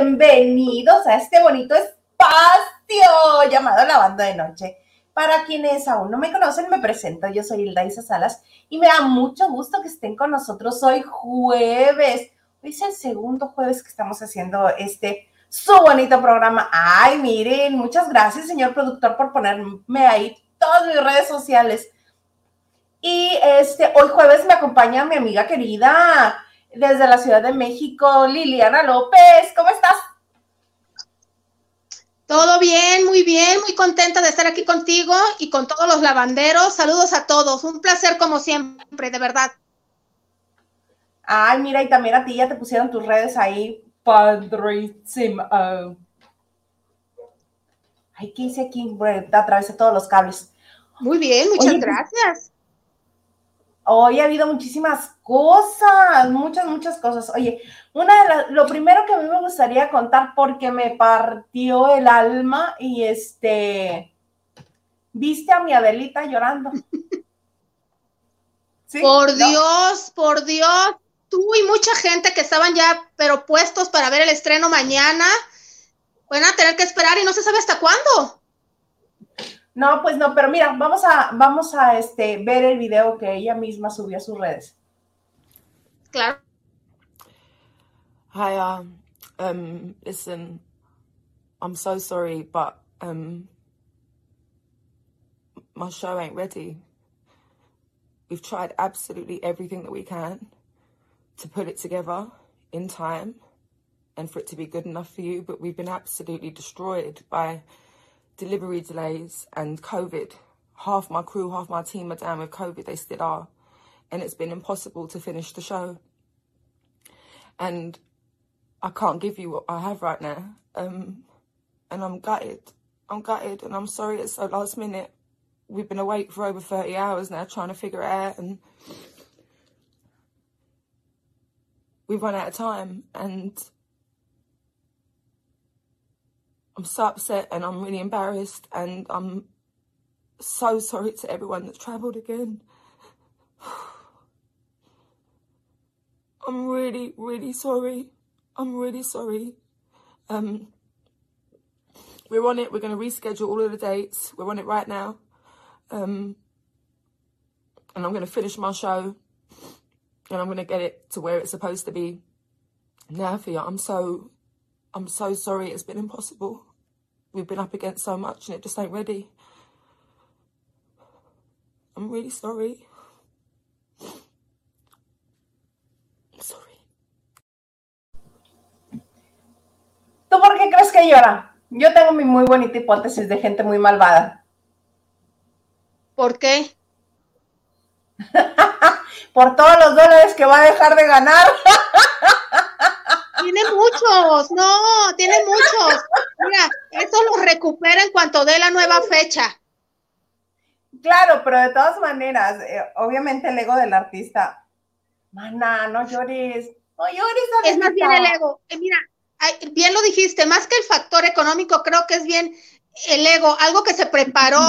bienvenidos a este bonito espacio llamado La Banda de Noche. Para quienes aún no me conocen, me presento, yo soy Hilda Isa Salas y me da mucho gusto que estén con nosotros hoy jueves. Hoy es el segundo jueves que estamos haciendo este su bonito programa. Ay, miren, muchas gracias, señor productor, por ponerme ahí todas mis redes sociales. Y este, hoy jueves me acompaña mi amiga querida, desde la Ciudad de México, Liliana López. ¿Cómo estás? Todo bien, muy bien, muy contenta de estar aquí contigo y con todos los lavanderos. Saludos a todos, un placer como siempre, de verdad. Ay, mira, y también a ti ya te pusieron tus redes ahí, padrísimo. Ay, ¿qué hice aquí? Atravesé todos los cables. Muy bien, muchas gracias. Hoy ha habido muchísimas cosas, muchas, muchas cosas. Oye, una de las, lo primero que a mí me gustaría contar porque me partió el alma y este, viste a mi Adelita llorando. Por Dios, por Dios, tú y mucha gente que estaban ya, pero puestos para ver el estreno mañana, van a tener que esperar y no se sabe hasta cuándo. No, pues no, pero mira, vamos a, vamos a este, ver el video que ella misma subió a sus redes. Claro. Hi, um, um, listen, I'm so sorry, but um, my show ain't ready. We've tried absolutely everything that we can to put it together in time and for it to be good enough for you, but we've been absolutely destroyed by delivery delays and COVID. Half my crew, half my team are down with COVID. They still are. And it's been impossible to finish the show. And I can't give you what I have right now. Um, and I'm gutted. I'm gutted and I'm sorry it's so last minute. We've been awake for over 30 hours now trying to figure it out and we've run out of time and I'm so upset and I'm really embarrassed and I'm so sorry to everyone that's travelled again. I'm really, really sorry. I'm really sorry. Um, we're on it. We're going to reschedule all of the dates. We're on it right now. Um, and I'm going to finish my show and I'm going to get it to where it's supposed to be. Now for you, I'm so, I'm so sorry. It's been impossible. We've been up against so much and it just ain't ready. I'm really sorry. sorry. ¿Tú por qué crees que llora? Yo tengo mi muy bonita hipótesis de gente muy malvada. ¿Por qué? por todos los dólares que va a dejar de ganar. Tiene muchos, no, tiene muchos. Mira, eso lo recupera en cuanto dé la nueva fecha. Claro, pero de todas maneras, eh, obviamente el ego del artista, mana, no llores, no llores. Es más bien el ego. Eh, mira, bien lo dijiste, más que el factor económico, creo que es bien el ego, algo que se preparó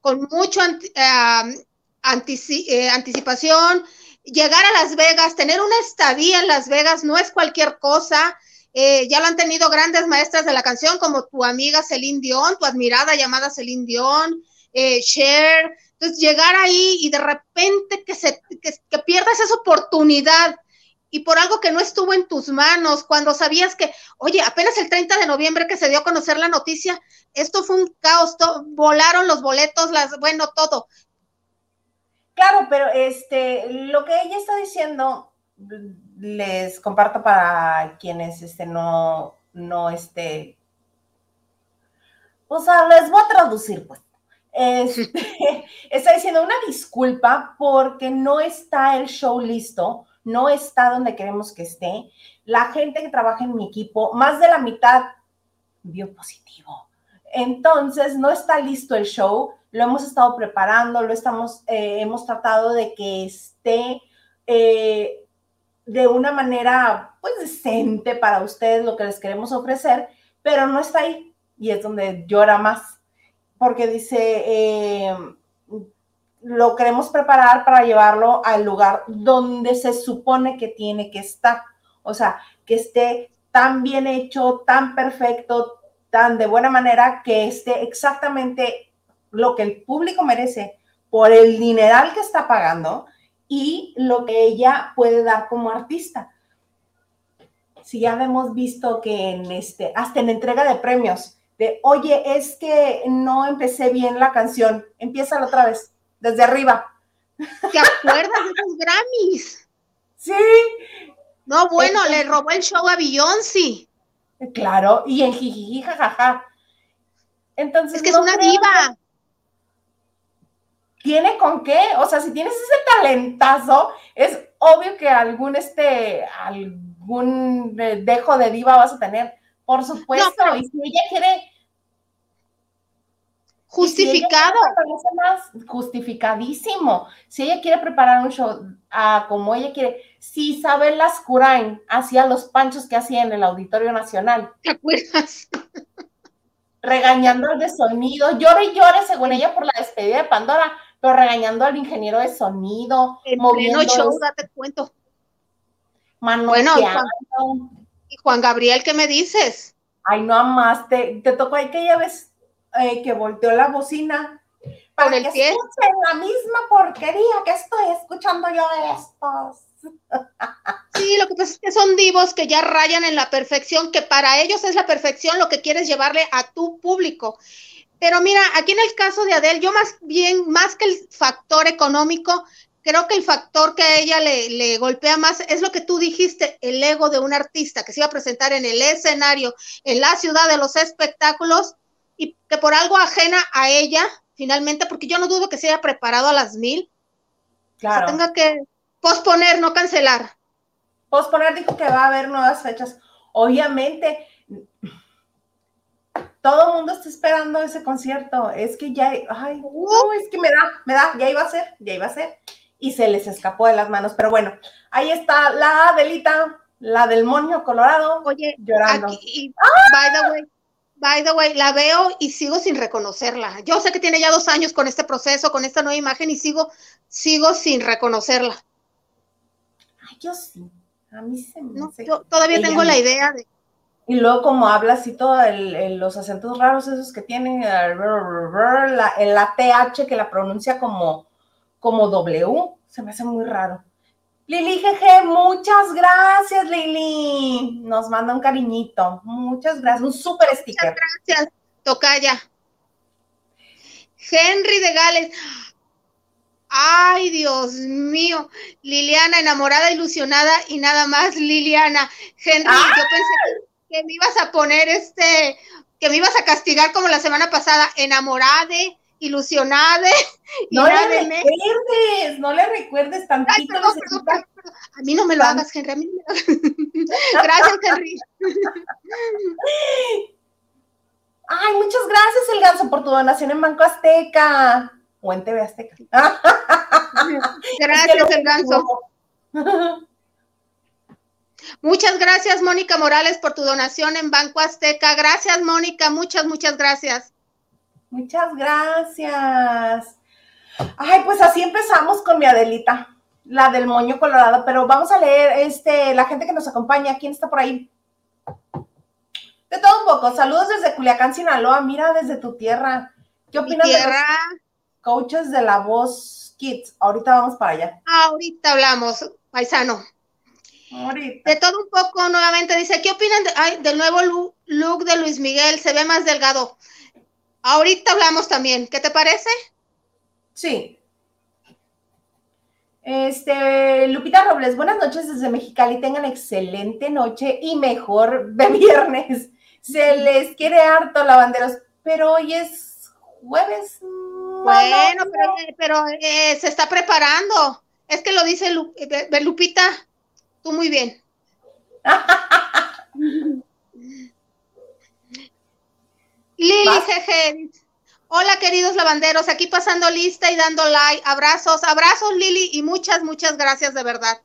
con mucho eh, anticipación, llegar a Las Vegas, tener una estadía en Las Vegas no es cualquier cosa. Eh, ya lo han tenido grandes maestras de la canción como tu amiga Celine Dion, tu admirada llamada Celine Dion, eh, Cher. Entonces, llegar ahí y de repente que, se, que, pierdas esa oportunidad y por algo que no estuvo en tus manos, cuando sabías que, oye, apenas el 30 de noviembre que se dio a conocer la noticia, esto fue un caos, volaron los boletos, las, bueno, todo. Claro, pero este, lo que ella está diciendo, les comparto para quienes este, no, no, este, o sea, les voy a traducir, pues. Este, está diciendo una disculpa porque no está el show listo, no está donde queremos que esté. La gente que trabaja en mi equipo, más de la mitad vio positivo. Entonces, no está listo el show lo hemos estado preparando, lo estamos, eh, hemos tratado de que esté eh, de una manera pues decente para ustedes lo que les queremos ofrecer, pero no está ahí y es donde llora más, porque dice, eh, lo queremos preparar para llevarlo al lugar donde se supone que tiene que estar. O sea, que esté tan bien hecho, tan perfecto, tan de buena manera, que esté exactamente lo que el público merece por el dineral que está pagando y lo que ella puede dar como artista. Si ya hemos visto que en este, hasta en entrega de premios, de oye, es que no empecé bien la canción, empieza otra vez, desde arriba. ¿Te acuerdas de esos Grammys? Sí. No, bueno, le robó el show a Beyoncé. Claro, y en jijiji, jajaja. Entonces, es que es una diva. ¿Tiene con qué? O sea, si tienes ese talentazo, es obvio que algún este, algún dejo de diva vas a tener. Por supuesto. Y si ella quiere Justificado. justificadísimo. Si ella quiere preparar un show ah, como ella quiere, si Isabel Lascurain hacía los panchos que hacía en el Auditorio Nacional. ¿Te acuerdas? Regañando al de sonido, llore y llore según ella por la despedida de Pandora, pero regañando al ingeniero de sonido. En moviendo show, date cuento. Bueno, y Juan Gabriel, ¿qué me dices? Ay, no amaste, te tocó ahí que ya ves eh, que volteó la bocina para que escuchen la misma porquería que estoy escuchando yo de estos. Sí, lo que pasa es que son divos que ya rayan en la perfección, que para ellos es la perfección lo que quieres llevarle a tu público. Pero mira, aquí en el caso de Adele, yo más bien, más que el factor económico, creo que el factor que a ella le, le, golpea más es lo que tú dijiste, el ego de un artista que se iba a presentar en el escenario, en la ciudad de los espectáculos, y que por algo ajena a ella, finalmente, porque yo no dudo que se haya preparado a las mil, claro. tenga que posponer, no cancelar. Posponer dijo que va a haber nuevas fechas. Obviamente, todo el mundo está esperando ese concierto. Es que ya, ay, es que me da, me da, ya iba a ser, ya iba a ser. Y se les escapó de las manos. Pero bueno, ahí está la Adelita, la del moño colorado, Oye, llorando. Aquí, by the way, by the way, la veo y sigo sin reconocerla. Yo sé que tiene ya dos años con este proceso, con esta nueva imagen y sigo, sigo sin reconocerla. Ay, yo sí. A mí se me no, Yo todavía tengo la idea de. Y luego como habla así todo los acentos raros esos que tiene, la, la TH que la pronuncia como, como W, se me hace muy raro. Lili GG, muchas gracias, Lili. Nos manda un cariñito. Muchas gracias. Un súper sticker. Muchas gracias, Tocaya. Henry de Gales. Ay, Dios mío. Liliana, enamorada, ilusionada y nada más, Liliana. Henry, yo pensé que, me ibas a poner este, que me ibas a castigar como la semana pasada, enamorada, ilusionada. No le recuerdes, no le recuerdes tantito. A mí no me lo hagas, Henry. A mí no me Gracias, Henry. Ay, muchas gracias, El Ganso, por tu donación en Banco Azteca o en TV Azteca. Gracias, El Ganso. Muchas gracias, Mónica Morales, por tu donación en Banco Azteca. Gracias, Mónica. Muchas, muchas gracias. Muchas gracias. Ay, pues así empezamos con mi Adelita, la del moño colorado, pero vamos a leer este, la gente que nos acompaña. ¿Quién está por ahí? De todo un poco. Saludos desde Culiacán, Sinaloa. Mira desde tu tierra. ¿Qué opinas de los coaches de la voz Kids? Ahorita vamos para allá. Ahorita hablamos, paisano. Ahorita. De todo un poco, nuevamente dice, ¿qué opinan del nuevo look de Luis Miguel? Se ve más delgado. Ahorita hablamos también. ¿Qué te parece? Sí. Este, Lupita Robles, buenas noches desde Mexicali. Tengan excelente noche y mejor de viernes. Se les quiere harto, lavanderos, pero hoy es jueves. Bueno, pero, eh, se está preparando. Es que lo dice eh, Lupita. Tú muy bien. Lili CG. Hola, queridos lavanderos, aquí pasando lista y dando like. Abrazos, abrazos, Lili, y muchas, muchas gracias de verdad.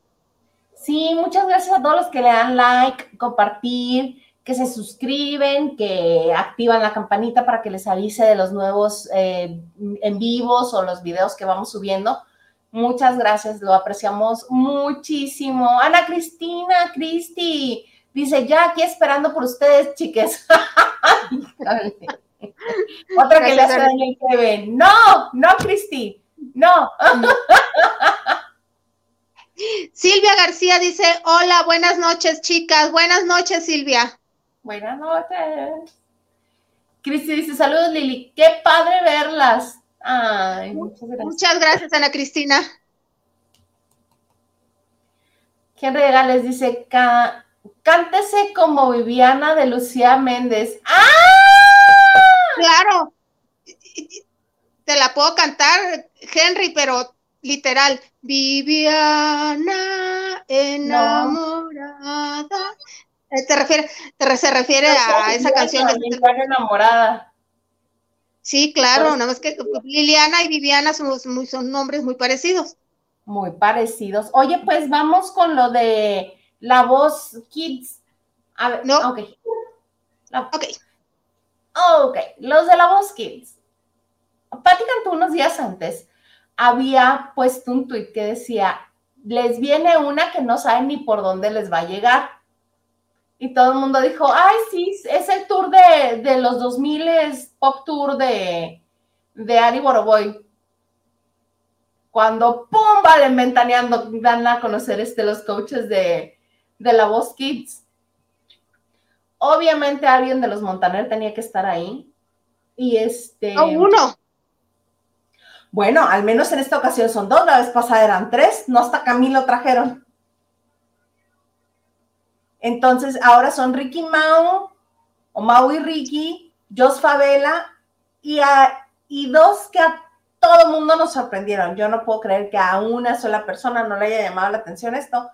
Sí, muchas gracias a todos los que le dan like, compartir, que se suscriben, que activan la campanita para que les avise de los nuevos eh, en vivos o los videos que vamos subiendo. Muchas gracias, lo apreciamos muchísimo. Ana Cristina, Cristi, dice, ya aquí esperando por ustedes, chiques. Otra que le hace daño el TV. No, no, Cristi, no. Silvia García dice, hola, buenas noches, chicas. Buenas noches, Silvia. Buenas noches. Cristi dice, saludos, Lili. Qué padre verlas. Ay, muchas gracias. Muchas gracias, Ana Cristina. Henry Gales dice, cántese como Viviana de Lucía Méndez. ¡Ah! Claro. Te la puedo cantar, Henry, pero literal. Viviana enamorada. Eh, te refiere, te, se refiere a esa canción de enamorada. Sí, claro, nada más que Liliana y Viviana son, son nombres muy parecidos. Muy parecidos. Oye, pues vamos con lo de la voz Kids. A ver, no. Ok. Ok. Ok, los de la voz Kids. Pati Cantú unos días antes había puesto un tuit que decía, les viene una que no saben ni por dónde les va a llegar. Y todo el mundo dijo, ay, sí, es el tour de, de los 2000 pop tour de, de Ari Boroboy. Cuando, ¡pum!, valen ventaneando, dan a conocer este, los coaches de, de la Voz Kids. Obviamente alguien de los Montaner tenía que estar ahí. Y este... Oh, uno. Bueno, al menos en esta ocasión son dos, la vez pasada eran tres, no hasta Camilo trajeron. Entonces, ahora son Ricky Mau, o Mau y Ricky, Jos Favela, y, y dos que a todo el mundo nos sorprendieron. Yo no puedo creer que a una sola persona no le haya llamado la atención esto,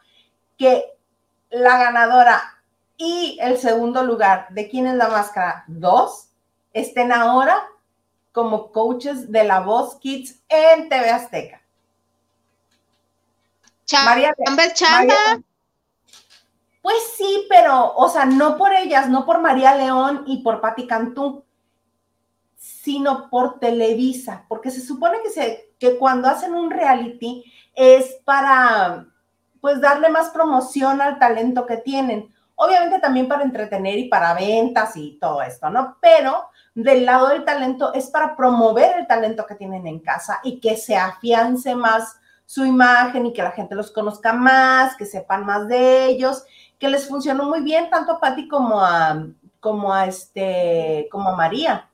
que la ganadora y el segundo lugar de quién es la máscara dos estén ahora como coaches de la Voz Kids en TV Azteca. María, Pues sí, pero, o sea, no por ellas, no por María León y por Patti Cantú, sino por Televisa, porque se supone que, se, que cuando hacen un reality es para, pues, darle más promoción al talento que tienen. Obviamente también para entretener y para ventas y todo esto, ¿no? Pero del lado del talento es para promover el talento que tienen en casa y que se afiance más su imagen y que la gente los conozca más, que sepan más de ellos, que les funcionó muy bien tanto a Patti como a, como a este, como a María.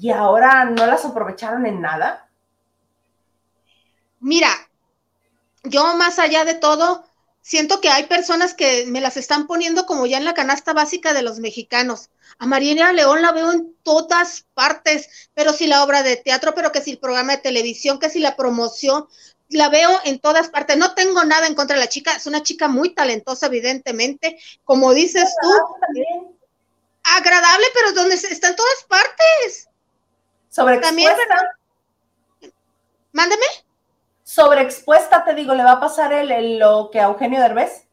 Y ahora no las aprovecharon en nada. Mira, yo más allá de todo, siento que hay personas que me las están poniendo como ya en la canasta básica de los mexicanos. A Mariana León la veo en todas partes, pero si la obra de teatro, pero que si el programa de televisión, que si la promoción, la veo en todas partes. No tengo nada en contra de la chica, es una chica muy talentosa, evidentemente. Como dices tú, agradable, pero donde está en todas partes. Sobreexpuesta. Mándeme. Sobreexpuesta, te digo, le va a pasar el, lo que a Eugenio Derbez.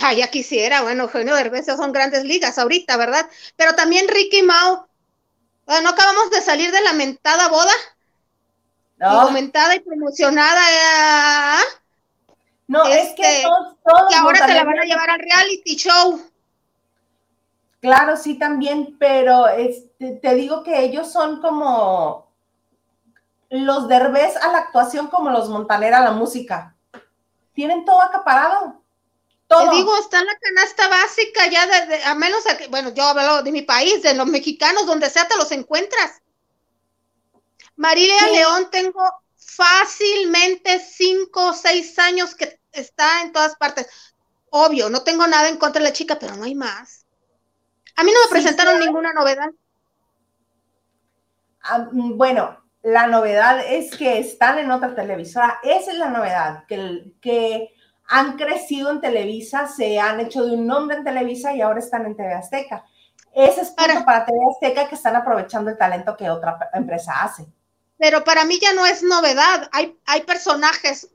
Ah, ya quisiera, bueno, Eugenio Derbez son grandes ligas ahorita, ¿verdad? Pero también Ricky Mao, ¿no acabamos de salir de la mentada boda? No. Y y promocionada. ¿eh? No, es que este, todos, ahora te la van a llevar al reality show. Claro, sí, también, pero este, te digo que ellos son como los Derbez a la actuación, como los Montaner a la música. Tienen todo acaparado. Te digo, está en la canasta básica ya, de, a menos, que, bueno, yo hablo de mi país, de los mexicanos, donde sea te los encuentras. Marilia León, tengo fácilmente cinco o seis años que está en todas partes. Obvio, no tengo nada en contra de la chica, pero no hay más. A mí no me presentaron ninguna novedad. Ah, mm, bueno, la novedad es que están en otra televisora. Esa es la novedad, que, que han crecido en Televisa, se han hecho de un nombre en Televisa y ahora están en TV Azteca. Ese es para, para TV Azteca que están aprovechando el talento que otra empresa hace. Pero para mí ya no es novedad. Hay, hay personajes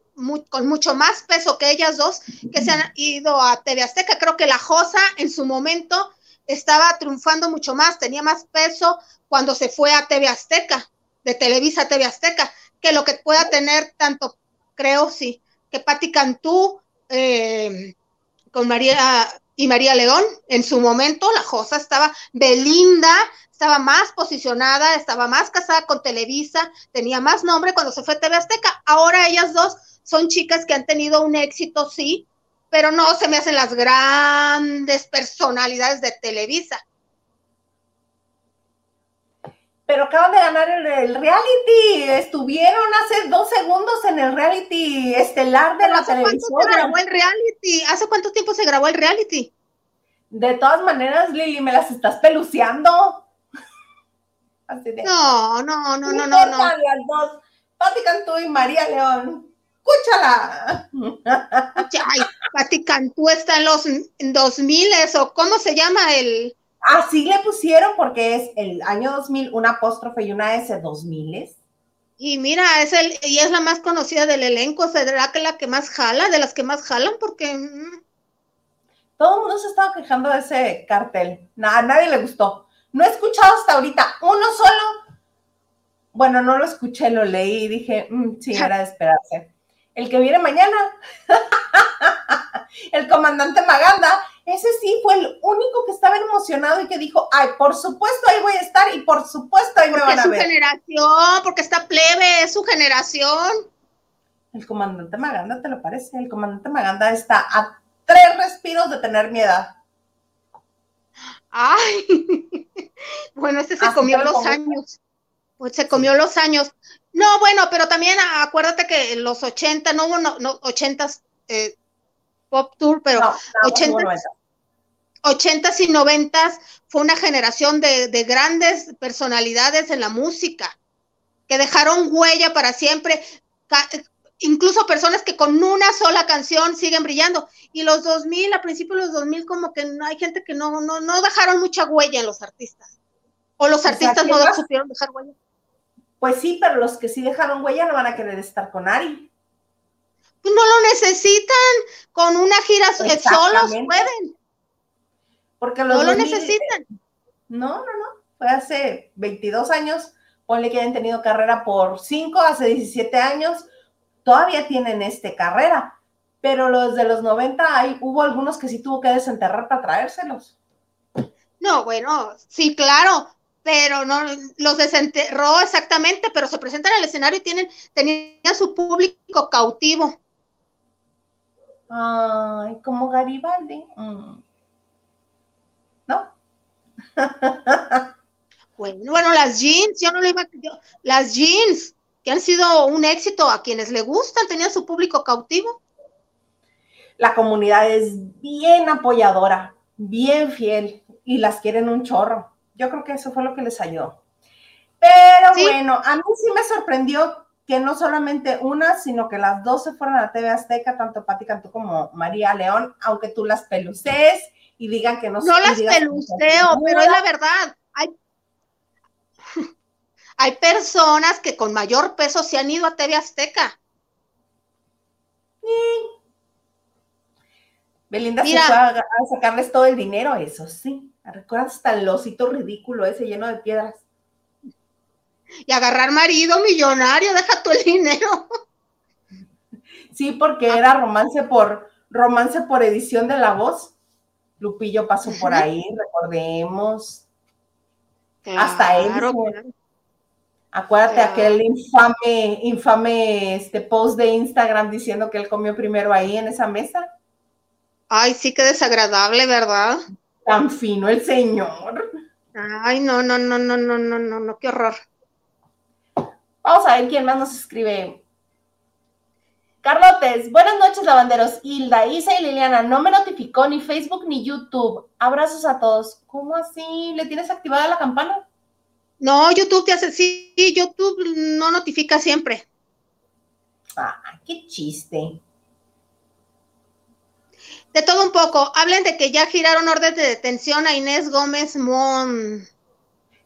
con mucho más peso que ellas dos que se han ido a TV Azteca. Creo que la Josa en su momento estaba triunfando mucho más, tenía más peso cuando se fue a TV Azteca, de Televisa a TV Azteca que lo que pueda tener tanto, creo, sí, que Patti Cantú eh, con María y María León, en su momento la Josa estaba, Belinda estaba más posicionada, estaba más casada con Televisa, tenía más nombre cuando se fue TV Azteca. Ahora ellas dos son chicas que han tenido un éxito, sí, pero no se me hacen las grandes personalidades de Televisa. Pero acaban de ganar el, reality. Estuvieron hace dos segundos en el reality estelar de la televisión. ¿Hace cuánto se grabó el reality? ¿Hace cuánto tiempo se grabó el reality? De todas maneras, Lili, me las estás peluceando. No, no, no, no, no, no. Las dos, Pati Cantú y María León. Escúchala. Ay, Pati Cantú está en los 2000 o cómo se llama el Así le pusieron porque es el año 2000, una apóstrofe y una S, 2000. Y mira, es el, y es la más conocida del elenco, ¿será que la que más jala, de las que más jalan? Porque... Mm. Todo el mundo se estaba quejando de ese cartel, a nadie le gustó. No he escuchado hasta ahorita uno solo. Bueno, no lo escuché, lo leí y dije, mm, sí, era de esperarse. El que viene mañana, el comandante Maganda, ese sí fue el único que estaba emocionado y que dijo, ay, por supuesto ahí voy a estar y por supuesto ahí me van a ver. Porque es su generación, porque está plebe, es su generación. El comandante Maganda, ¿te lo parece? El comandante Maganda está a tres respiros de tener mi edad. Ay, bueno, ese se comió los años. Pues se comió los años. No, bueno, pero también acuérdate que en los 80, no hubo no, no 80 eh, Pop Tour, pero no, 80, y 90 fue una generación de, grandes personalidades en la música que dejaron huella para siempre, incluso personas que con una sola canción siguen brillando. Y los 2000, a principios de los 2000, como que hay gente que no, no, no dejaron mucha huella en los artistas. O los artistas no supieron dejar huella. Pues sí, pero los que sí dejaron huella no van a querer estar con Ari no lo necesitan, con una gira solos pueden. Porque los no lo necesitan. No, no, no, fue hace 22 años, ponle que hayan tenido carrera por 5, hace 17 años, todavía tienen este carrera, pero los de los 90 hay, hubo algunos que sí tuvo que desenterrar para traérselos. No, bueno, sí, claro, pero no los desenterró exactamente, pero se presentan al escenario y tienen, tenían su público cautivo. Ay, como Garibaldi. Mm. ¿No? bueno, las jeans, yo no le iba las jeans, que han sido un éxito a quienes le gustan, tenían su público cautivo. La comunidad es bien apoyadora, bien fiel y las quieren un chorro. Yo creo que eso fue lo que les ayudó. Pero bueno, a mí sí me sorprendió que no solamente una, sino que las dos se fueron a TV Azteca, tanto Pati Cantú como María León, aunque tú las peluces y digan que no No las peluceo, pero es la verdad. Hay, hay personas que con mayor peso se han ido a TV Azteca. Belinda se fue a, sacarles todo el dinero, eso sí. ¿Recuerdas hasta el osito ridículo ese lleno de piedras? y agarrar marido millonario, deja tu el dinero. Sí, porque era romance por romance por edición de la voz. Lupillo pasó por ahí, recordemos. Hasta él. Acuérdate aquel infame, infame este post de Instagram diciendo que él comió primero ahí en esa mesa. Ay, sí, qué desagradable, ¿verdad? Tan fino el señor. Ay, no, no, no, no, no, no, no, no, qué horror. Vamos a ver quién más nos escribe. Carlotes, buenas noches, lavanderos. Hilda, Isa y Liliana, no me notificó ni Facebook ni YouTube. Abrazos a todos. ¿Cómo así? ¿Le tienes activada la campana? No, YouTube te hace, sí, YouTube no notifica siempre. Ah, qué chiste. De todo un poco, hablen de que ya giraron orden de detención a Inés Gómez Mon.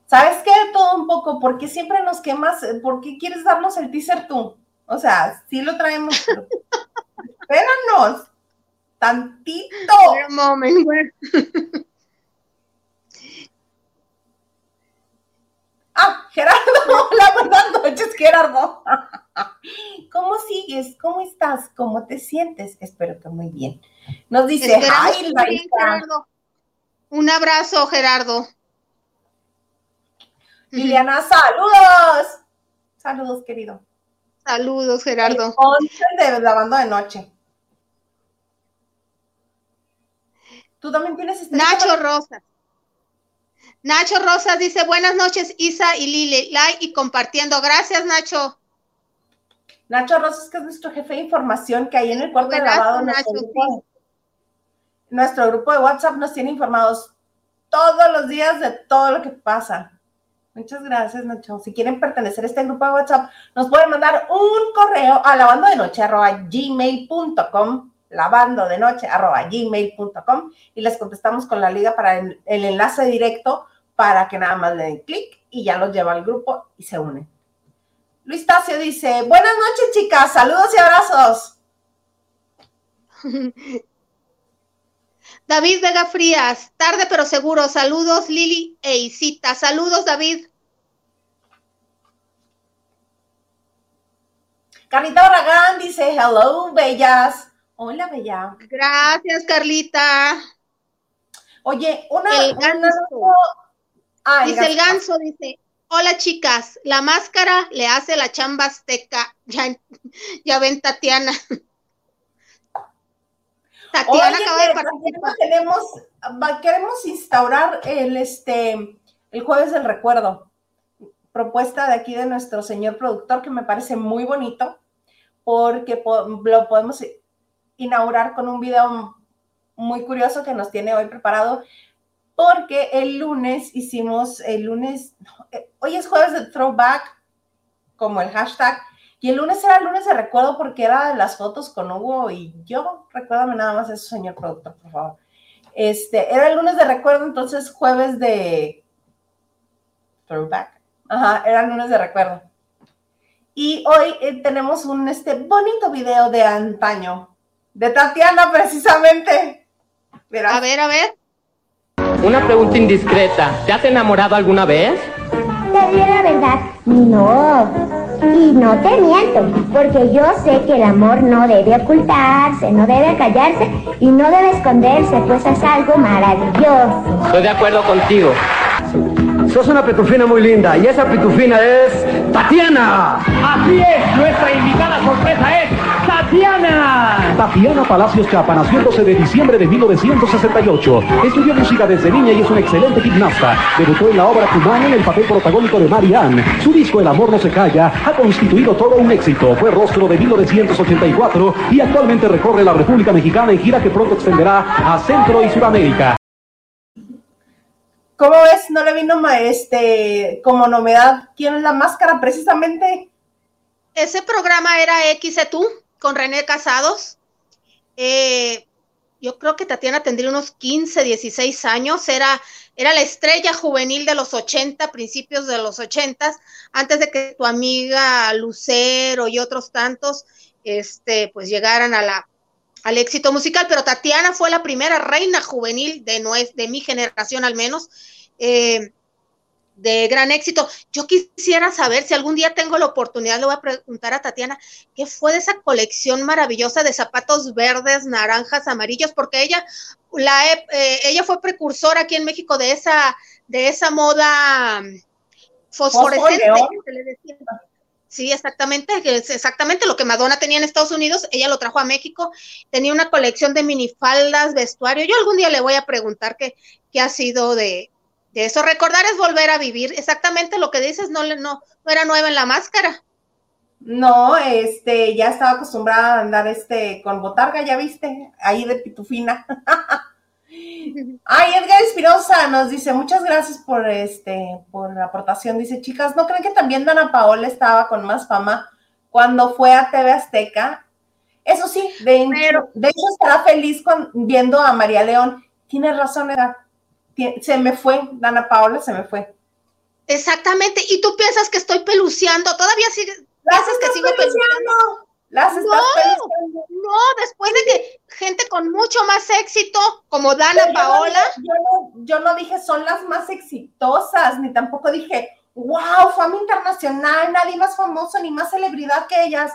¿Sabes qué? Todo un poco, porque siempre nos quemas, ¿por qué quieres darnos el teaser tú? O sea, sí lo traemos. Espéranos, tantito. Ah, Gerardo, hola, buenas noches, Gerardo. ¿Cómo sigues? ¿Cómo estás? ¿Cómo te sientes? Espero que muy bien. Nos dice, ay, Gerardo. Un abrazo, Gerardo. Liliana, saludos. Saludos, querido. Saludos, Gerardo. de lavando de noche. Tú también tienes este Nacho Rosa. Nacho Rosas dice, buenas noches, Isa y Lili, like y compartiendo. Gracias, Nacho. Nacho Rosas, que es nuestro jefe de información, que ahí en el cuarto de lavado, nuestro, grupo, nuestro grupo de WhatsApp nos tiene informados todos los días de todo lo que pasa. Muchas gracias, Nacho. Si quieren pertenecer a este grupo de WhatsApp, nos pueden mandar un correo a lavando de noche gmail.com lavando de noche gmail.com y les contestamos con la liga para el, enlace directo para que nada más le den clic y ya los lleva al grupo y se unen. Luis Tacio dice, buenas noches chicas, saludos y abrazos. David Vega Frías, tarde pero seguro, saludos Lili e Isita, saludos David. Carlita Barragán dice, hello, bellas. Hola, Bella. Gracias, Carlita. Oye, una... dice el ganso, dice, hola chicas, la máscara le hace la chamba azteca. Ya, ya ven, Tatiana. Tatiana acaba de participar. Tenemos, queremos instaurar el, este, el jueves del recuerdo. Propuesta de aquí de nuestro señor productor que me parece muy bonito porque lo podemos inaugurar con un video muy curioso que nos tiene hoy preparado, porque el lunes hicimos, el lunes, eh, hoy es jueves de throwback, como el hashtag, y el lunes era el lunes de recuerdo porque era las fotos con Hugo y yo, recuérdame nada más eso, señor productor, por favor. Este, era el lunes de recuerdo, entonces jueves de throwback. Ajá, era el lunes de recuerdo. Y hoy eh, tenemos un este bonito video de antaño, de Tatiana, precisamente. A ver, a ver. Una pregunta indiscreta. ¿Te has enamorado alguna vez? Te diré la verdad, no. Y no te miento, porque yo sé que el amor no debe ocultarse, no debe callarse y no debe esconderse, pues es algo maravilloso. Estoy de acuerdo contigo. Sos una pitufina muy linda y esa pitufina es Tatiana. Así es, nuestra invitada sorpresa es Tatiana. Tatiana Palacios Chapa nació el 12 de diciembre de 1968. Estudió música desde niña y es una excelente gimnasta. Debutó en la obra Cumana en el papel protagónico de Marianne. Su disco El amor no se calla ha constituido todo un éxito. Fue rostro de 1984 y actualmente recorre la República Mexicana en gira que pronto extenderá a Centro y Sudamérica. ¿Cómo ves? No le vino este, como novedad quién es la máscara precisamente. Ese programa era XETU con René Casados. Eh, yo creo que Tatiana tendría unos 15, 16 años, era, era la estrella juvenil de los 80, principios de los 80, antes de que tu amiga Lucero y otros tantos, este, pues llegaran a la, al éxito musical, pero Tatiana fue la primera reina juvenil de, de mi generación al menos. Eh, de gran éxito. Yo quisiera saber si algún día tengo la oportunidad, le voy a preguntar a Tatiana, ¿qué fue de esa colección maravillosa de zapatos verdes, naranjas, amarillos? Porque ella, la, eh, ella fue precursora aquí en México de esa, de esa moda fosforescente. Sí, exactamente, es exactamente lo que Madonna tenía en Estados Unidos, ella lo trajo a México, tenía una colección de minifaldas, vestuario. Yo algún día le voy a preguntar qué, qué ha sido de, eso. Recordar es volver a vivir. Exactamente lo que dices, no, no, no era nueva en la máscara. No, este, ya estaba acostumbrada a andar este con botarga, ya viste, ahí de pitufina. Ay, Edgar Espirosa nos dice, muchas gracias por este, por la aportación. Dice, chicas, ¿no creen que también Dana Paola estaba con más fama cuando fue a TV Azteca? Eso sí, de, de hecho estará feliz con, viendo a María León. Tiene razón, Edgar se me fue, Dana Paola se me fue. Exactamente, y tú piensas que estoy peluceando, todavía sigue, piensas que sigo peluceando. Las no, no, después de que gente con mucho más éxito, como Dana Paola. yo, no, yo no dije son las más exitosas, ni tampoco dije wow, fama internacional, nadie más famoso ni más celebridad que ellas.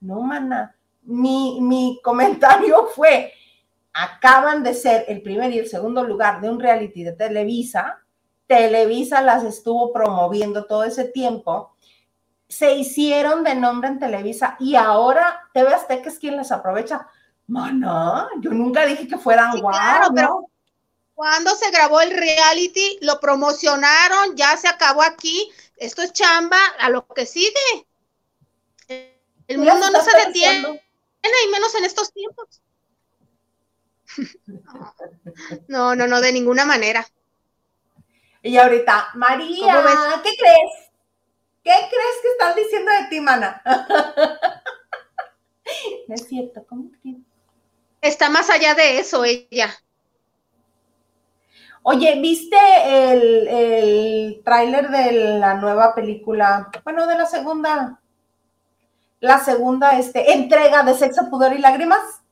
No, mana, mi, mi comentario fue, acaban de ser el primer y el segundo lugar de un reality de Televisa, Televisa las estuvo promoviendo todo ese tiempo, se hicieron de nombre en Televisa y ahora TV Azteca es quien les aprovecha. Mana, yo nunca dije que fueran Sí, guau, claro, ¿no? pero cuando se grabó el reality, lo promocionaron, ya se acabó aquí. Esto es chamba a lo que sigue. El mundo no se detiene, y menos en estos tiempos. No, no, no, de ninguna manera. Y ahorita, María. ¿qué crees? ¿Qué crees que están diciendo de ti, mana? no es cierto, ¿cómo crees? Está más allá de eso ella. Oye, ¿viste el, el tráiler de la nueva película? Bueno, de la segunda, la segunda este, entrega de Sexo, Pudor y Lágrimas.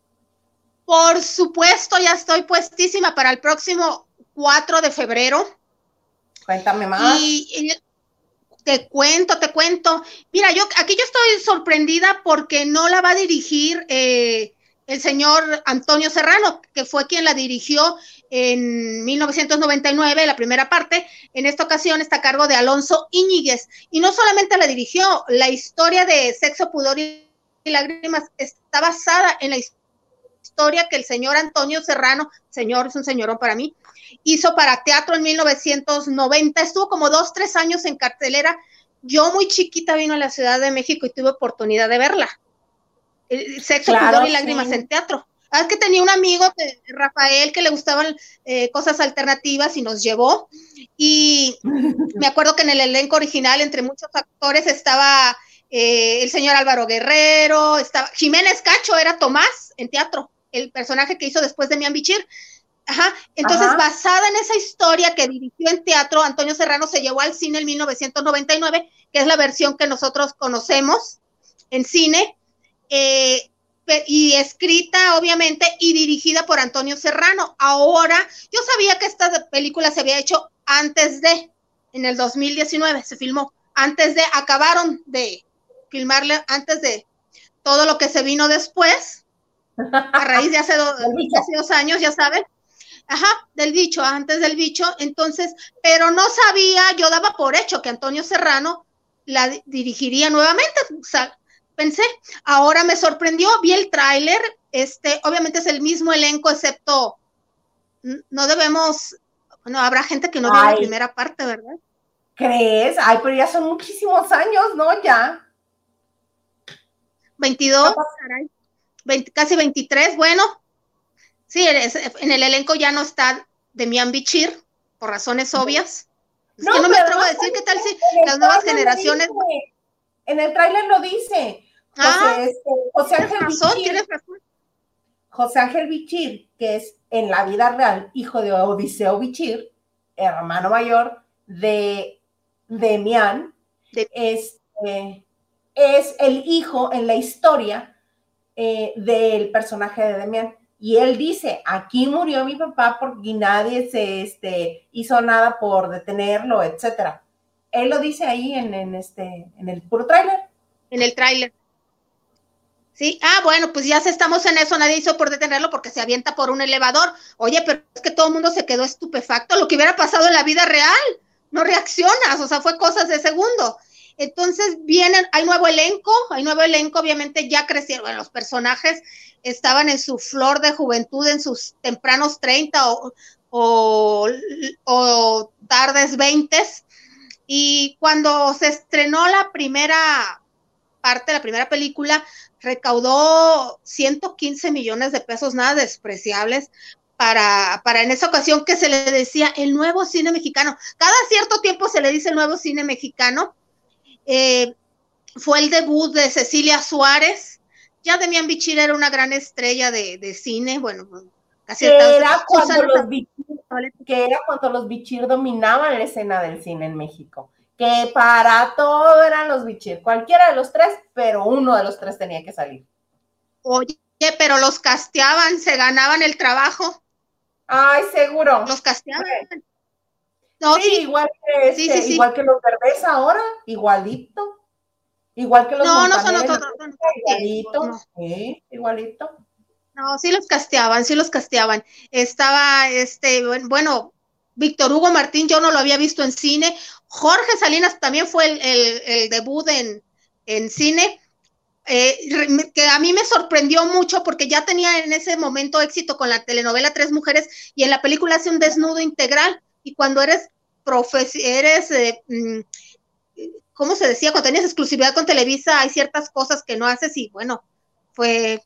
Por supuesto, ya estoy puestísima para el próximo 4 de febrero. Cuéntame más. Y, y te cuento, te cuento. Mira, yo aquí yo estoy sorprendida porque no la va a dirigir eh, el señor Antonio Serrano, que fue quien la dirigió en 1999, la primera parte. En esta ocasión está a cargo de Alonso Íñiguez. Y no solamente la dirigió, la historia de Sexo, Pudor y Lágrimas está basada en la historia que el señor Antonio Serrano, señor, es un señorón para mí, hizo para teatro en 1990, estuvo como dos, tres años en cartelera. Yo muy chiquita vino a la Ciudad de México y tuve oportunidad de verla. El Sexo, Claro, pudor y lágrimas sí. en teatro. Ah, Es que tenía un amigo, que- Rafael, que le gustaban eh, cosas alternativas y nos llevó. Y me acuerdo que en el elenco original, entre muchos actores, estaba eh, el señor Álvaro Guerrero, estaba Jiménez Cacho, era Tomás en teatro, el personaje que hizo después de Mian Bichir. Ajá, entonces Ajá. basada en esa historia que dirigió en teatro, Antonio Serrano se llevó al cine en 1999, que es la versión que nosotros conocemos en cine, eh, y escrita obviamente y dirigida por Antonio Serrano. Ahora, yo sabía que esta película se había hecho antes de, en el 2019 se filmó, antes de, acabaron de filmarle, antes de todo lo que se vino después, a raíz de hace, dos años, ya saben. Ajá, del bicho, antes del bicho, entonces, pero no sabía, yo daba por hecho que Antonio Serrano la di- dirigiría nuevamente, o sea, pensé, ahora me sorprendió, vi el tráiler, este, obviamente es el mismo elenco, excepto, no debemos, bueno, habrá gente que no vio la primera parte, ¿verdad? ¿Crees? Ay, pero ya son muchísimos años, ¿no? Ya. 22, caray, 20 casi 23, bueno, sí, en el elenco ya no está Demian Bichir, por razones obvias. Es que no me atrevo a decir qué tal si las nuevas generaciones... dice. En el tráiler lo dice. José, Ah, este, José tienes Ángel razón, Bichir, tienes razón. José Ángel Bichir, que es en la vida real hijo de Odiseo Bichir, hermano mayor de Demián, De- este, es el hijo en la historia eh, del personaje de Demián. Y él dice, aquí murió mi papá porque nadie se este, hizo nada por detenerlo, etcétera. Él lo dice ahí en, en este, en el puro tráiler. en el tráiler. Sí, ah, bueno, pues ya estamos en eso, nadie hizo por detenerlo porque se avienta por un elevador. Oye, pero es que todo el mundo se quedó estupefacto, lo que hubiera pasado en la vida real, no reaccionas, o sea, fue cosas de segundo. Entonces vienen, hay nuevo elenco, hay nuevo elenco, obviamente ya crecieron, los personajes estaban en su flor de juventud, en sus tempranos 30 o, o, o tardes 20. Y cuando se estrenó la primera parte, la primera película, recaudó 115 millones de pesos, nada despreciables, para, para en esa ocasión que se le decía el nuevo cine mexicano. Cada cierto tiempo se le dice el nuevo cine mexicano. Eh, fue el debut de Cecilia Suárez. Ya Demian Bichir era una gran estrella de, de cine, bueno, casi era, cuando los Bichir, que era cuando los Bichir dominaban la escena del cine en México. Que para todo eran los Bichir, cualquiera de los tres, pero uno de los tres tenía que salir. Oye, pero los casteaban, se ganaban el trabajo, Ay, seguro. los casteaban. No, sí, sí. igual que este, sí, igual que los Derbez ahora, igualito. Igual que los No, no son otros, no, no, igualito, no. sí, igualito. No, sí los casteaban, sí los casteaban. Estaba, este, buen- bueno, Víctor Hugo Martín, yo no lo había visto en cine. Jorge Salinas también fue el, el- el debut en, en cine, eh, que a mí me sorprendió mucho porque ya tenía en ese momento éxito con la telenovela Tres Mujeres y en la película hace un desnudo integral. Y cuando eres profes eres, eh, mm, ¿cómo se decía? Cuando tenías exclusividad con Televisa, hay ciertas cosas que no haces y bueno, fue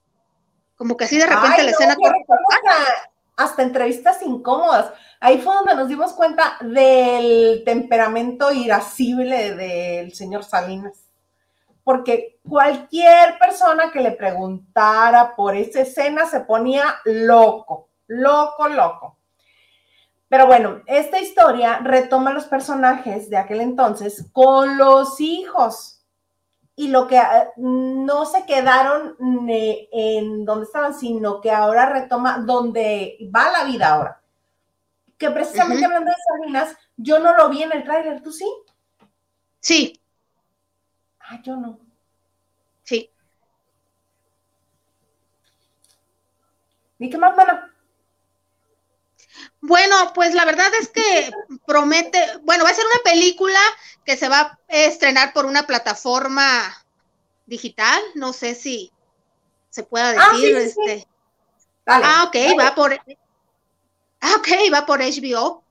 como que así de repente Ay, la no, escena. yo recuerdo hasta, hasta entrevistas incómodas. Ahí fue donde nos dimos cuenta del temperamento irascible del señor Salinas. Porque cualquier persona que le preguntara por esa escena se ponía loco, loco, loco. Pero bueno, esta historia retoma los personajes de aquel entonces con los hijos y lo que eh, no se quedaron en donde estaban, sino que ahora retoma donde va la vida ahora. Que precisamente hablando de Salinas, yo no lo vi en el tráiler, ¿tú sí? Sí, Ah, yo no. sí. ¿Y qué más, mana? Bueno, pues la verdad es que promete, bueno, va a ser una película que se va a estrenar por una plataforma digital, no sé si se pueda Ah, decir, sí, sí, sí. este. Dale. Ah, ok, dale. va por Ah, ok, va por HBO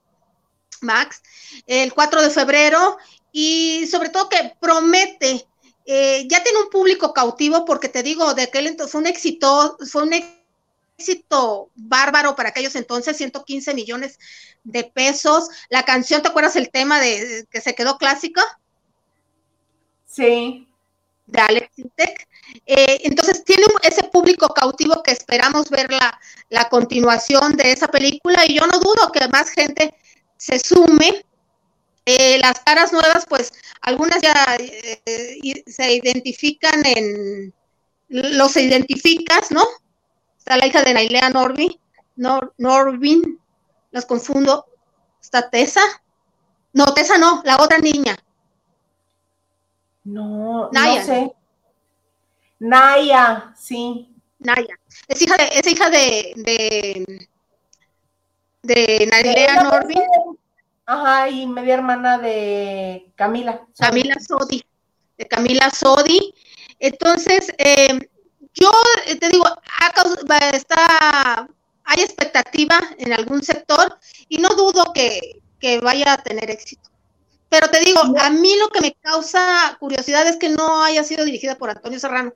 Max el 4 de febrero y sobre todo que promete eh, ya tiene un público cautivo porque te digo, de aquel entonces fue un éxito, fue un éxito bárbaro para aquellos entonces, 115 millones de pesos. La canción, ¿te acuerdas el tema de que se quedó clásica? Sí. de Alex Intec. Eh, entonces tiene ese público cautivo que esperamos ver la, la continuación de esa película y yo no dudo que más gente se sume. Eh, las caras nuevas, pues algunas ya eh, se identifican en, los identificas, ¿no? Está la hija de Nailea Norby, Nor, Norvin, las confundo. Está Tessa. No, Tessa no, la otra niña. No, Naya. no sé. Naya, sí. Naya. Es hija de, es hija de, de, de Nailea Ajá, y media hermana de Camila. Camila Sodi, de Camila Sodi. Entonces, eh, yo eh, te digo, está, hay expectativa en algún sector y no dudo que, que vaya a tener éxito. Pero te digo, a mí lo que me causa curiosidad es que no haya sido dirigida por Antonio Serrano.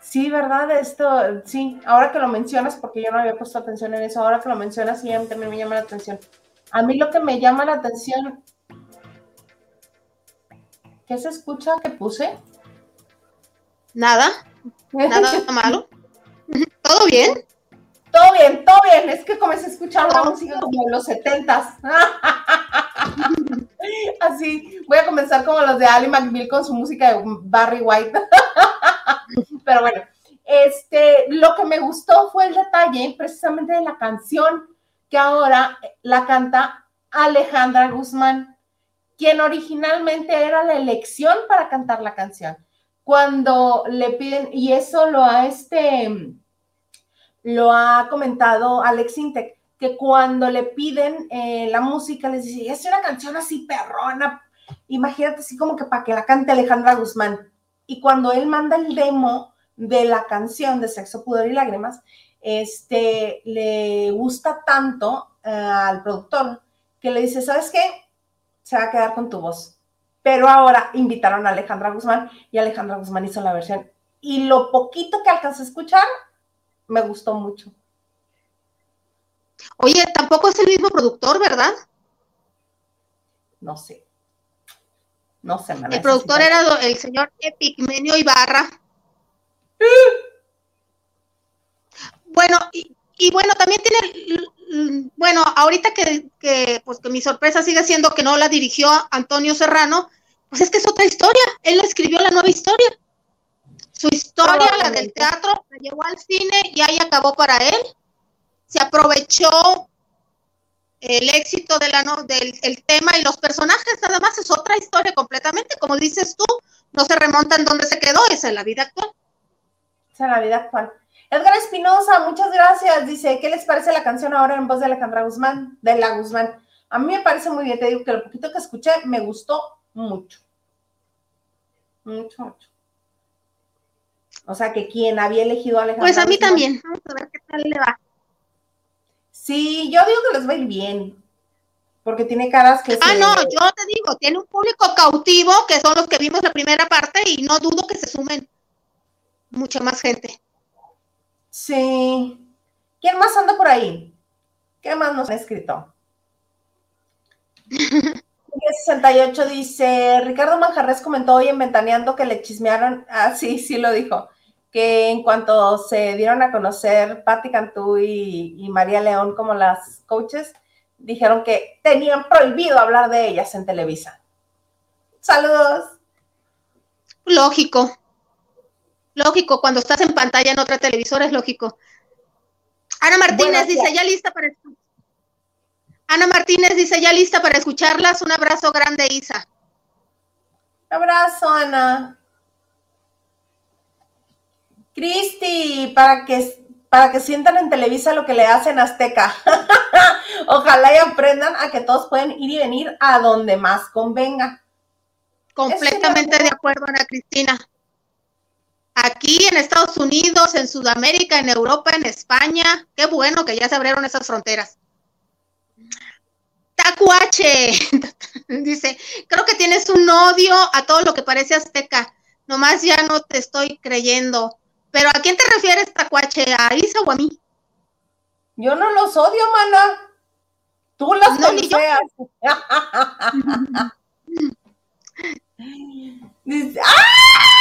Sí, ¿verdad? Esto, sí, ahora que lo mencionas, porque yo no había puesto atención en eso, ahora que lo mencionas, sí, a mí también me llama la atención. A mí lo que me llama la atención, ¿qué se escucha que puse? Nada, nada malo. ¿Todo bien? Todo bien, todo bien, es que comencé a escuchar una música como de los setentas. Así, voy a comenzar como los de Ali McBeal con su música de Barry White. Pero bueno, este, lo que me gustó fue el detalle precisamente de la canción que ahora la canta Alejandra Guzmán, quien originalmente era la elección para cantar la canción. Cuando le piden, y eso lo ha este, lo ha comentado Alex Intec, que cuando le piden eh, la música les dice, es una canción así perrona, imagínate así como que para que la cante Alejandra Guzmán. Y cuando él manda el demo de la canción de Sexo, Pudor y Lágrimas, este, le gusta tanto eh, al productor que le dice, ¿sabes qué? Se va a quedar con tu voz. Pero ahora invitaron a Alejandra Guzmán y Alejandra Guzmán hizo la versión. Y lo poquito que alcancé a escuchar, me gustó mucho. Oye, tampoco es el mismo productor, ¿verdad? No sé. No sé, man, El productor era el señor Epigmenio Ibarra. Bueno, y, y bueno, también tiene, bueno, ahorita que, que, pues que mi sorpresa sigue siendo que no la dirigió Antonio Serrano, pues es que es otra historia. Él escribió la nueva historia. Su historia, la del teatro, la llevó al cine y ahí acabó para él. Se aprovechó el éxito de la, no- del el tema y los personajes nada más es otra historia completamente, como dices tú, no se remontan donde se quedó, esa es la vida actual. Esa es la vida actual. Edgar Espinosa, muchas gracias. Dice, ¿qué les parece la canción ahora en voz de Alejandra Guzmán? De la Guzmán. A mí me parece muy bien. Te digo que lo poquito que escuché me gustó mucho. Mucho, mucho. O sea que quien había elegido a Alejandra Pues a mí Guzmán- también, vamos a ver qué tal le va. Sí, yo digo que les va a ir bien. Porque tiene caras que Ah, se- no, yo te digo, tiene un público cautivo, que son los que vimos la primera parte, y no dudo que se sumen mucha más gente. Sí. ¿Quién más anda por ahí? ¿Qué más nos han escrito? 68 dice, Ricardo Manjarres comentó hoy en Ventaneando que le chismearon, ah, sí, sí lo dijo, que en cuanto se dieron a conocer Patti Cantú y, y María León como las coaches, dijeron que tenían prohibido hablar de ellas en Televisa. Saludos. Lógico. Lógico, cuando estás en pantalla en otra televisora es lógico. Ana Martínez dice, ya lista para Ana Martínez dice, ya lista para escucharlas. Un abrazo grande, Isa. Abrazo, Ana. Cristi, para que, para que sientan en Televisa lo que le hacen a Azteca. Ojalá y aprendan a que todos pueden ir y venir a donde más convenga. Completamente de acuerdo, Ana Cristina. Aquí en Estados Unidos, en Sudamérica, en Europa, en España, qué bueno que ya se abrieron esas fronteras. Tacuache dice, creo que tienes un odio a todo lo que parece azteca. Nomás ya no te estoy creyendo. Pero ¿a quién te refieres, Tacuache? ¿A Isa o a mí? Yo no los odio, mana. Tú las No, ni yo. Dice, ¡ah!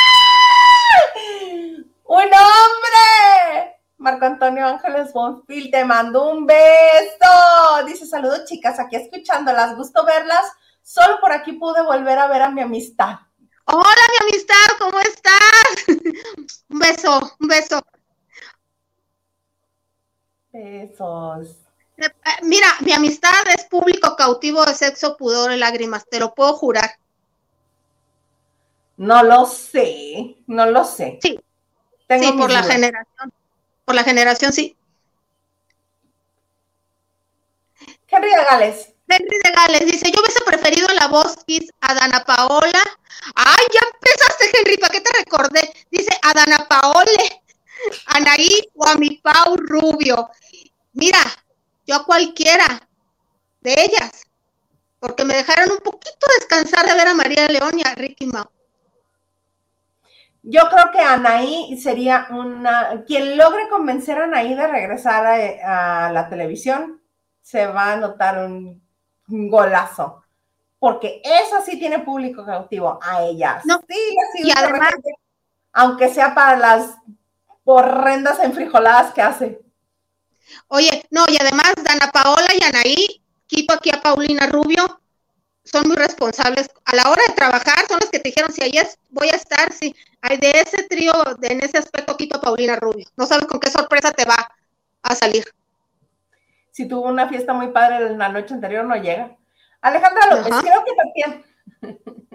¡Un hombre! Marco Antonio Ángeles Bonfil, te mando un beso. Dice, saludos chicas, aquí escuchándolas, gusto verlas. Solo por aquí pude volver a ver a mi amistad. Hola, mi amistad, ¿cómo estás? un beso, un beso. Besos. Eh, Mira, mi amistad es público cautivo de sexo, pudor y lágrimas, te lo puedo jurar. No lo sé, no lo sé. Sí. Tengo sí, por la dudas. generación. Por la generación, sí. Henry de Gales. Henry de Gales dice, yo hubiese preferido la voz Kiss a Dana Paola. Ay, ya empezaste, Henry, ¿para qué te recordé? Dice a Dana Paole, Anaí o a mi Pau Rubio. Mira, yo a cualquiera de ellas, porque me dejaron un poquito descansar de ver a María León y a Ricky Mau. Yo creo que Anaí sería una. Quien logre convencer a Anaí de regresar a, a la televisión, se va a notar un, un golazo. Porque esa sí tiene público cautivo a ellas. No, Sí, sigo y de además- repente, aunque sea para las horrendas enfrijoladas que hace. Oye, no, y además Dana Paola y Anaí, quito aquí a Paulina Rubio, son muy responsables. A la hora de trabajar, son los que te dijeron, si ahí voy a estar, sí. Ay, de ese trío, de, en ese aspecto, quito a Paulina Rubio. No sabes con qué sorpresa te va a salir. Si tuvo una fiesta muy padre en la noche anterior, no llega. Alejandra López, Ajá. creo que Tatiana.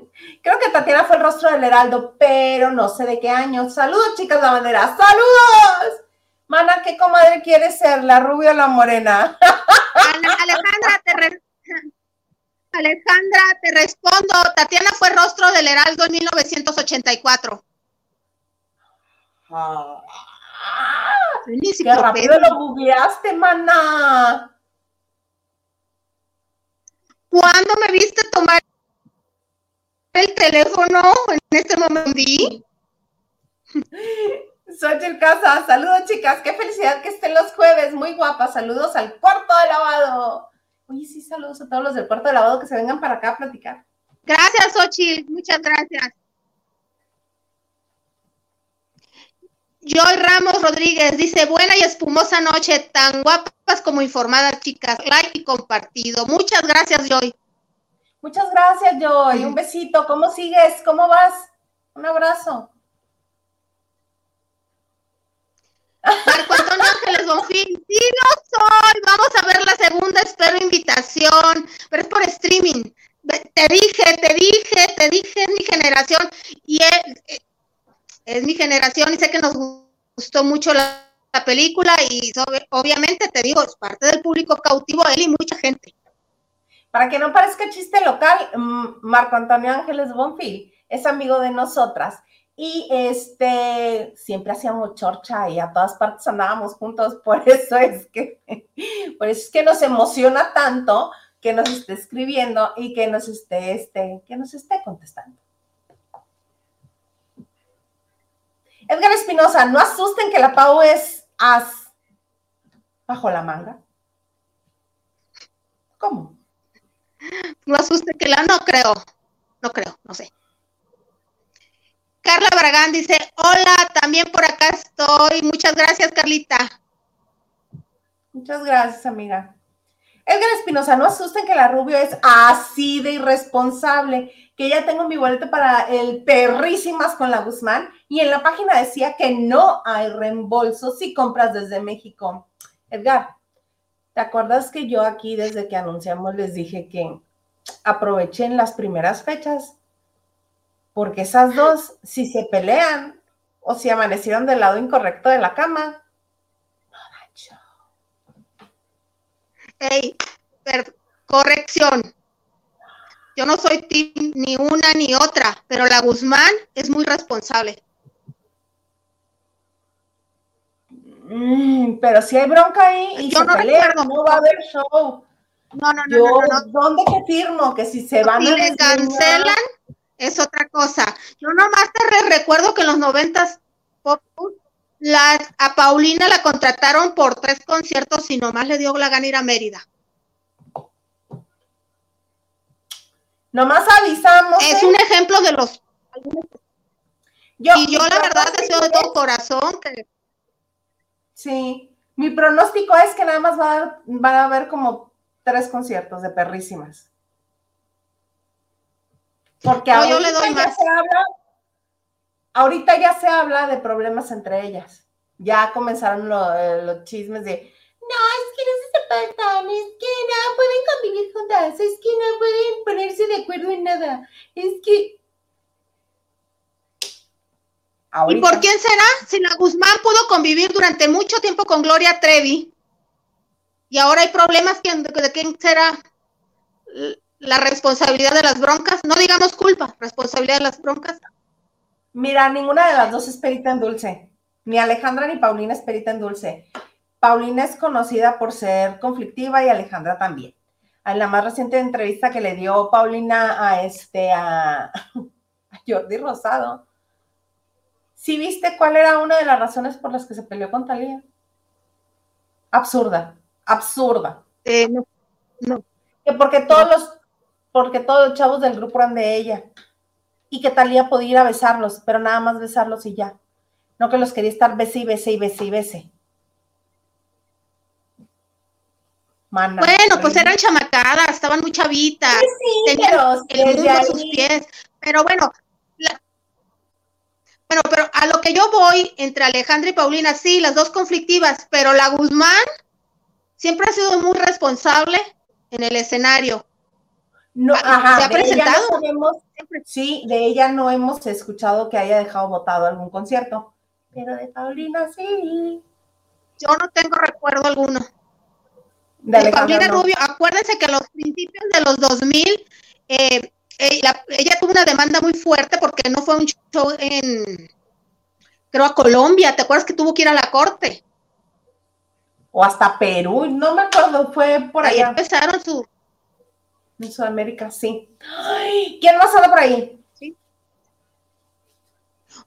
Creo que Tatiana fue el rostro del Heraldo, pero no sé de qué año. Saludos, chicas la bandera. ¡Saludos! Mana, ¿qué comadre quieres ser? ¿La rubia o la morena? Alejandra, te re- Alejandra, te respondo. Tatiana fue rostro del Heraldo en 1984. Ah, Soy ¡Qué rápido lo googleaste, mana! ¿Cuándo me viste tomar el teléfono en este momento? ¿Vi? Xochitl Casa, saludos, chicas. Qué felicidad que estén los jueves. Muy guapas. Saludos al cuarto de lavado. Oye, sí, saludos a todos los del cuarto de lavado que se vengan para acá a platicar. Gracias, Xochitl. Muchas gracias. Joy Ramos Rodríguez dice, buena y espumosa noche, tan guapas como informadas, chicas. Like y compartido. Muchas gracias, Joy. Muchas gracias, Joy. Un besito. ¿Cómo sigues? ¿Cómo vas? Un abrazo. Marco Antonio Ángeles Bonfil, sí lo soy. Vamos a ver la segunda espero invitación, pero es por streaming. Te dije, te dije, te dije, es mi generación y es, es mi generación y sé que nos gustó mucho la, película y obviamente te digo, es parte del público cautivo él y mucha gente. Para que no parezca chiste local, Marco Antonio Ángeles Bonfil es amigo de nosotras y este siempre hacíamos chorcha y a todas partes andábamos juntos, por eso es que por eso es que nos emociona tanto que nos esté escribiendo y que nos esté este que nos esté contestando. Edgar Espinosa, no asusten que la Pau es as bajo la manga. ¿Cómo? No asusten que la no creo. No creo, no sé. Carla Baragán dice, hola, también por acá estoy. Muchas gracias, Carlita. Muchas gracias, amiga. Edgar Espinosa, no asusten que la Rubio es así de irresponsable, que ya tengo mi boleto para el Perrísimas con la Guzmán y en la página decía que no hay reembolso si compras desde México. Edgar, ¿te acuerdas que yo aquí desde que anunciamos les dije que aprovechen las primeras fechas? Porque esas dos, si se pelean o si amanecieron del lado incorrecto de la cama, Hey, corrección. Yo no soy ni una ni otra, pero la Guzmán es muy responsable. Mm, pero si hay bronca ahí y yo no recuerdo. no va a haber show. No, no, no, no, ¿Dónde te firmo? Que si se van si a. cancelan, es otra cosa. Yo nomás te recuerdo que en los noventas a Paulina la contrataron por tres conciertos y nomás le dio la gana ir a Mérida. Nomás avisamos. Es ¿eh? un ejemplo de los. Yo, y yo la verdad deseo de todo corazón que. Sí, mi pronóstico es que nada más va van a haber como tres conciertos de perrísimas. Porque yo le doy más. Se habla, ahorita ya se habla de problemas entre ellas. Ya comenzaron eh, los chismes de, no, es que no se separan, es que no pueden convivir juntas, es que no pueden ponerse de acuerdo en nada, es que... ¿Y por quién será? Si la Guzmán pudo convivir durante mucho tiempo con Gloria Trevi y ahora hay problemas, ¿de quién será la responsabilidad de las broncas? No digamos culpa, responsabilidad de las broncas. Mira, ninguna de las dos es perita en dulce. Ni Alejandra ni Paulina es perita en dulce. Paulina es conocida por ser conflictiva y Alejandra también. En la más reciente entrevista que le dio Paulina a este a, Jordi Rosado, ¿sí viste cuál era una de las razones por las que se peleó con Talía? Absurda, absurda. Eh, no, no. Que porque todos los, porque todos los chavos del grupo eran de ella y que Talía podía ir a besarlos, pero nada más besarlos y ya. No que los quería estar bese y bese y bese y bese. Bueno, pues eran chamacadas, estaban muy chavitas, sí, tenían el sus pies, pero bueno, bueno, pero a lo que yo voy entre Alejandra y Paulina, sí, las dos conflictivas, pero la Guzmán siempre ha sido muy responsable en el escenario. No, ah, ajá, ¿Se ha presentado? sí, de ella no hemos escuchado que haya dejado votado algún concierto, pero de Paulina sí. Yo no tengo recuerdo alguno. De Paulina Rubio, acuérdense que a los principios de los 2000, eh, ella, tuvo una demanda muy fuerte porque no fue un show en, creo, a Colombia. ¿Te acuerdas que tuvo que ir a la corte? O hasta Perú, no me acuerdo, fue por ahí. Ahí empezaron su, en Sudamérica, sí. ¿Quién más anda por ahí?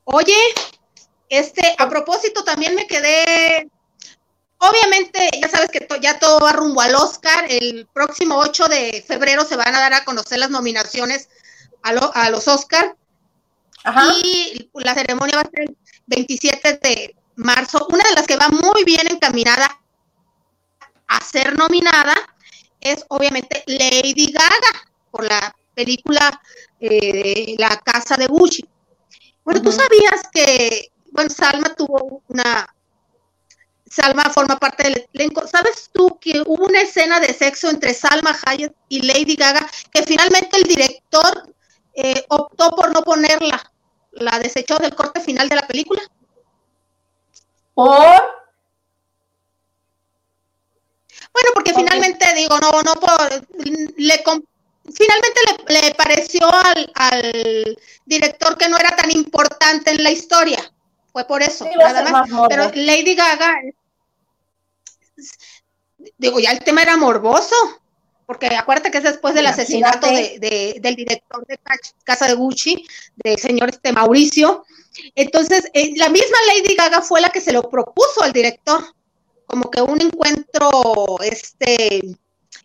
Oye, este, a propósito, también me quedé. Obviamente, ya sabes que ya todo va rumbo al Oscar. El próximo 8 de febrero se van a dar a conocer las nominaciones a, los Oscar. Y la ceremonia va a ser el 27 de marzo. Una de las que va muy bien encaminada a ser nominada es obviamente Lady Gaga por la película eh, La Casa de Gucci. Bueno, tú sabías que, bueno, Salma tuvo una, Salma forma parte del elenco. ¿Sabes tú que hubo una escena de sexo entre Salma Hayek y Lady Gaga que finalmente el director eh, optó por no ponerla? La desechó del corte final de la película. ¿Por? Bueno, porque finalmente digo, no, no por, le finalmente le, pareció al, al, director que no era tan importante en la historia. Fue por eso, nada más. Pero Lady Gaga, digo, ya el tema era morboso, porque acuérdate que es después del asesinato de, del director de Casa de Gucci, del señor este Mauricio. Entonces, eh, la misma Lady Gaga fue la que se lo propuso al director, como que un encuentro este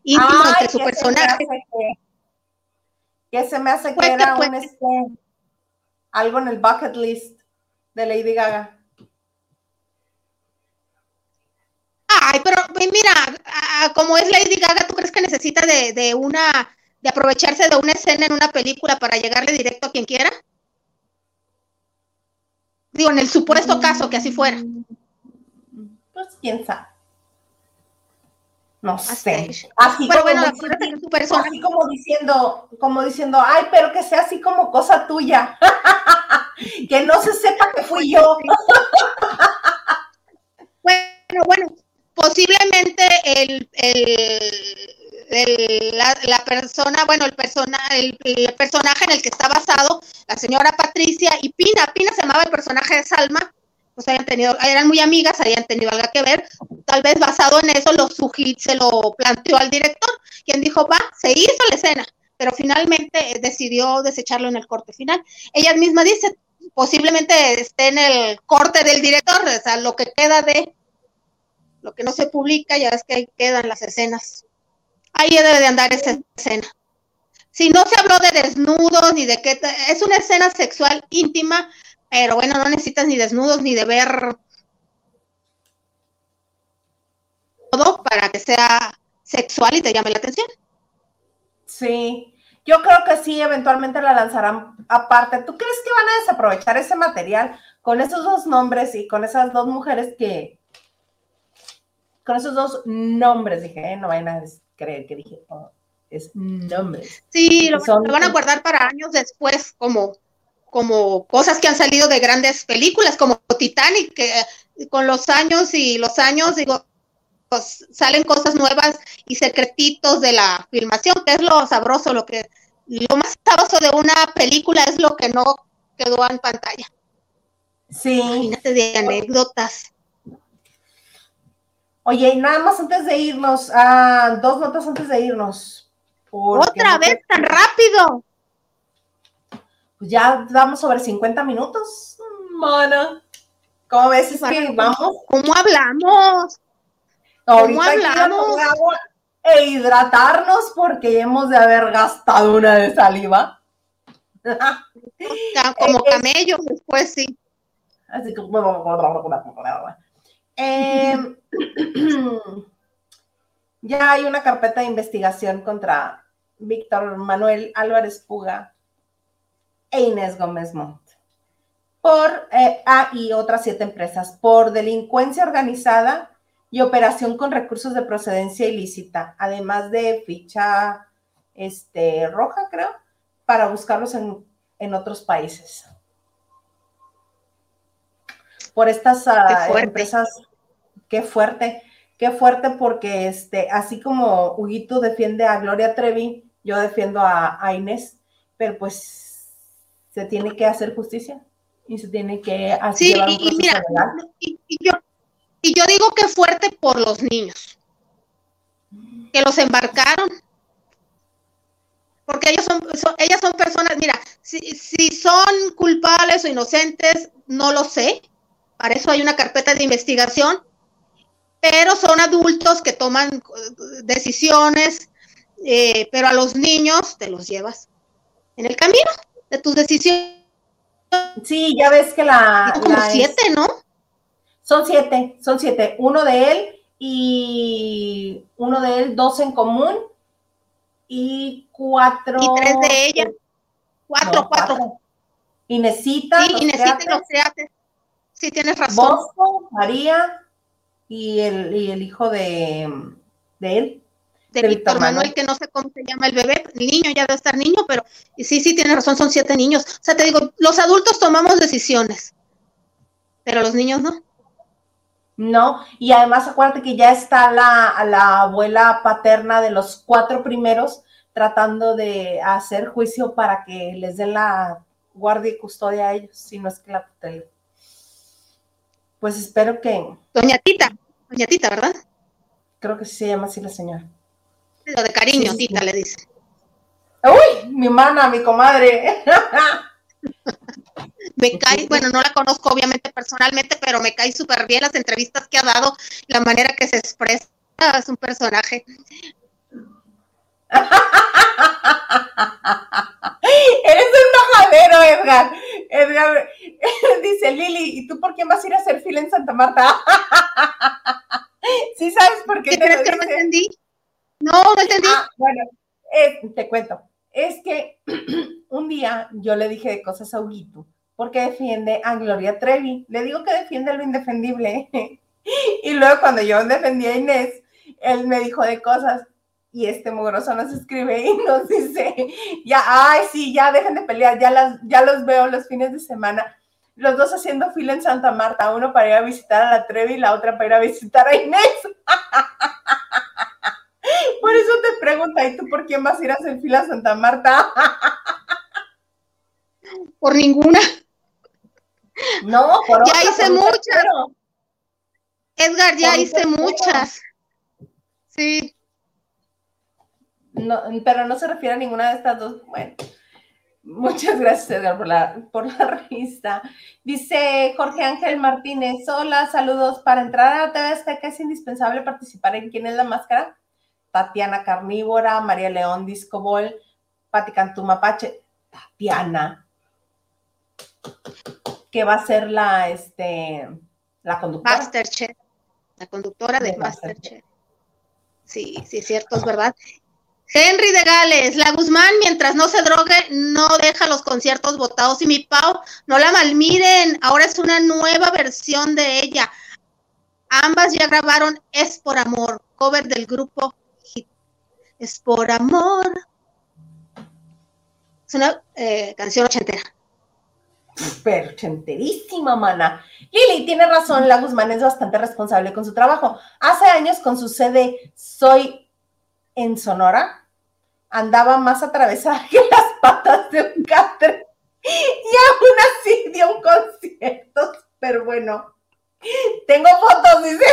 íntimo entre su personaje. Que, se me hace que era un, este, algo en el bucket list de Lady Gaga. Ay, pero mira, como es Lady Gaga, ¿tú crees que necesita de, de, una, de aprovecharse de una escena en una película para llegarle directo a quien quiera? Digo, en el supuesto mm. caso que así fuera. Pues quién sabe. No sé. Así, como, bueno, así como diciendo, como diciendo, ay, pero que sea así como cosa tuya. que no se sepa que fui yo. bueno, bueno, posiblemente el, la, persona, bueno, el, persona, el, personaje en el que está basado, la señora Patricia y Pina, Pina se llamaba el personaje de Salma, pues hayan tenido, eran muy amigas, hayan tenido algo que ver, tal vez basado en eso lo se lo planteó al director, quien dijo, va, se hizo la escena, pero finalmente decidió desecharlo en el corte final. Ella misma dice, posiblemente esté en el corte del director, o sea, lo que queda de lo que no se publica, ya es que ahí quedan las escenas. Ahí debe de andar esa escena. Si no se habló de desnudos ni de qué, es una escena sexual íntima, pero bueno, no necesitas ni desnudos ni de ver todo para que sea sexual y te llame la atención. Sí, yo creo que sí, eventualmente la lanzarán aparte. ¿Tú crees que van a desaprovechar ese material con esos dos nombres y con esas dos mujeres que... Con esos dos nombres, dije, ¿eh? no vayan a creer que dije, oh, es nombres. Sí, lo, van a guardar para años después, como, como cosas que han salido de grandes películas, como Titanic, que con los años y los años, digo, pues, salen cosas nuevas y secretitos de la filmación, que es lo sabroso, lo que lo más sabroso de una película es lo que no quedó en pantalla. Sí. Imagínate de anécdotas. Oye, y nada más antes de irnos, ah, dos notas antes de irnos. Otra vez tan rápido. Pues ya vamos sobre 50 minutos, mana. ¿Cómo ves? Es que vamos. ¿Cómo hablamos? Ahorita hablamos? E hidratarnos porque hemos de haber gastado una de saliva. Como camello, después sí. Así como. Em, ya hay una carpeta de investigación contra Víctor Manuel Álvarez Puga e Inés Gómez Montt por eh, ah, y otras siete empresas por delincuencia organizada y operación con recursos de procedencia ilícita, además de ficha este, roja, creo, para buscarlos en, otros países. Por estas ah, empresas, qué fuerte, qué fuerte, porque este, así como Huguito defiende a Gloria Trevi, yo defiendo a, Inés, pero pues se tiene que hacer justicia y se tiene que hacer sí, y, mira, y, yo, y yo digo que fuerte por los niños, que los embarcaron. Porque ellos son, ellas son personas, mira, si, si son culpables o inocentes, no lo sé. Para eso hay una carpeta de investigación. Pero son adultos que toman eh, decisiones, eh, pero a los niños te los llevas en el camino de tus decisiones. Sí, ya ves que la. Como siete, ¿no? Son siete, son siete. Uno de él y uno de él, dos en común y cuatro. Y tres de ella. Cuatro, cuatro. Inesita. Sí, Inesita los Sí, tienes razón. Bosco, María. Y el, y el hijo de, de él. De, Víctor Manuel, que no sé cómo se llama el bebé, niño ya debe estar niño, pero sí, sí, tiene razón, son siete niños. O sea, te digo, los adultos tomamos decisiones, pero los niños no. No, y además acuérdate que ya está la, la abuela paterna de los cuatro primeros tratando de hacer juicio para que les den la guardia y custodia a ellos, si no es que la tutela. Pues espero que. Doña Tita, Doña Tita, ¿verdad? Creo que sí se llama así la señora. Lo de cariño, Tita le dice. Uy, mi mana, mi comadre. me cae, bueno, no la conozco obviamente personalmente, pero me cae súper bien las entrevistas que ha dado, la manera que se expresa, es un personaje. Eres un majadero, Edgar. Edgar dice Lili, ¿y tú por quién vas a ir a hacer fila en Santa Marta? ¿Sí sabes por qué? ¿Qué crees que no entendí? No, no entendí. Ah, bueno, eh, te cuento. Es que un día yo le dije de cosas a Huguito porque defiende a Gloria Trevi. Le digo que defiende lo indefendible. y luego cuando yo defendí a Inés, él me dijo de cosas y este mugroso nos escribe y nos dice, ya, ay, sí, ya dejen de pelear, ya, las, ya los veo los fines de semana, los dos haciendo fila en Santa Marta, uno para ir a visitar a la Trevi y la otra para ir a visitar a Inés. Por eso te pregunto, ¿y tú por quién vas a ir a hacer fila a Santa Marta? Por ninguna. No, por Ya hice muchas. Edgar, ya hice muchas. Sí no, pero no se refiere a ninguna de estas dos. Bueno, muchas gracias, Edgar, por la, por la revista. Dice Jorge Ángel Martínez, hola, saludos. Para entrar a la TV que es indispensable participar en ¿Quién es la máscara? Tatiana Carnívora, María León Discobol, Pati Cantú Mapache, Tatiana, que va a ser la, este, la conductora. Masterchef, la conductora de, de Masterchef. Sí, sí, cierto, es verdad. Henry de Gales, la Guzmán, mientras no se drogue, no deja los conciertos votados. Y mi Pau, no la malmiren, ahora es una nueva versión de ella. Ambas ya grabaron Es por Amor, cover del grupo. Es por Amor. Es una eh, canción ochentera. Súper ochenterísima, mana. Lili tiene razón, la Guzmán es bastante responsable con su trabajo. Hace años con su CD Soy en Sonora andaba más atravesada que las patas de un catre y aún así dio un concierto, pero bueno. Tengo fotos, dice.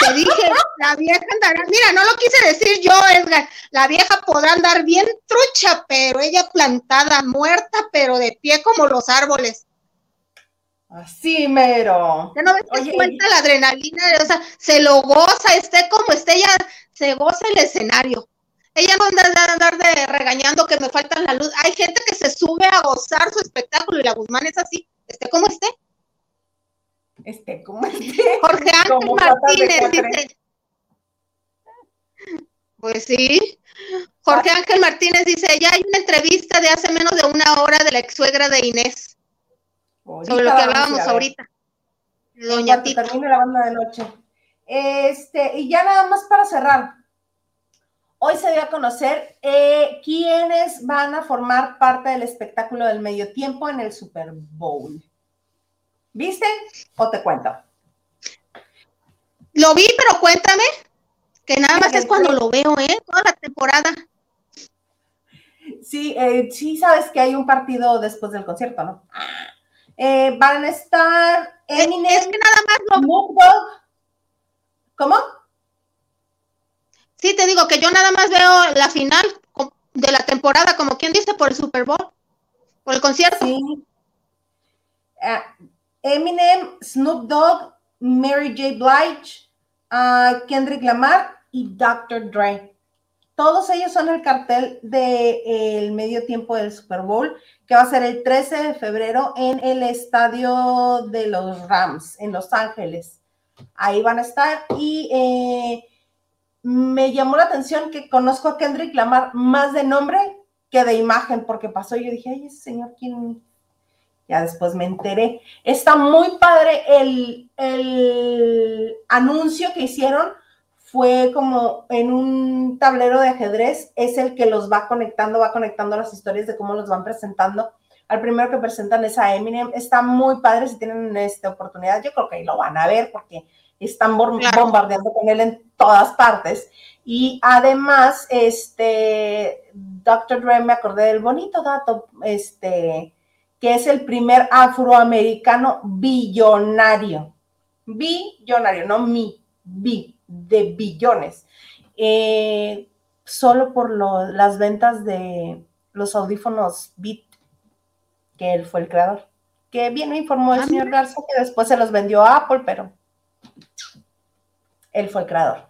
Te dije, la vieja andará, mira, no lo quise decir yo, Edgar, la vieja podrá andar bien trucha, pero ella plantada, muerta, pero de pie como los árboles. Así mero. Ya no ves que cuenta la adrenalina, o sea, se lo goza, esté como esté, ella se goza el escenario. Ella no anda de andar de regañando que me faltan la luz. Hay gente que se sube a gozar su espectáculo y la Guzmán es así, esté como esté. Esté como esté. Jorge Ángel Martínez dice. Pues sí. Jorge Ángel Martínez dice, ya hay una entrevista de hace menos de una hora de la ex suegra de Inés. Sobre lo que hablábamos ahorita. Doña Tita. Termine la banda de noche. Este, y ya nada más para cerrar. Hoy se dio a conocer eh, quiénes van a formar parte del espectáculo del medio tiempo en el Super Bowl. ¿Viste? ¿O te cuento? Lo vi, pero cuéntame, que nada más es cuando lo veo, ¿eh? Toda la temporada. Sí, eh, sí sabes que hay un partido después del concierto, ¿no? Eh, van a estar Eminem. Es que nada más lo... ¿Cómo? Sí, te digo que yo nada más veo la final de la temporada, como quien dice, por el Super Bowl, por el concierto. Sí. Ah, Eminem, Snoop Dogg, Mary J. Blige, uh, Kendrick Lamar y Dr. Dre. Todos ellos son el cartel del medio tiempo del Super Bowl, que va a ser el 13 de febrero en el estadio de los Rams, en Los Ángeles. Ahí van a estar. Y eh, me llamó la atención que conozco a Kendrick Lamar más de nombre que de imagen, porque pasó y yo dije, ay, ese señor, ¿quién, Ya después me enteré. Está muy padre el, el anuncio que hicieron. Fue como en un tablero de ajedrez, es el que los va conectando, va conectando las historias de cómo los van presentando. Al primero que presentan es a Eminem. Está muy padre si tienen esta oportunidad. Yo creo que ahí lo van a ver porque están bombardeando con él en todas partes. Y además, este, Dr. Dre, me acordé del bonito dato, este, que es el primer afroamericano billonario. Billonario, no mi, bi, de billones. Eh, solo por las ventas de los audífonos Beat, que él fue el creador. Que bien me informó el ah, señor Garza que después se los vendió a Apple, pero él fue el creador.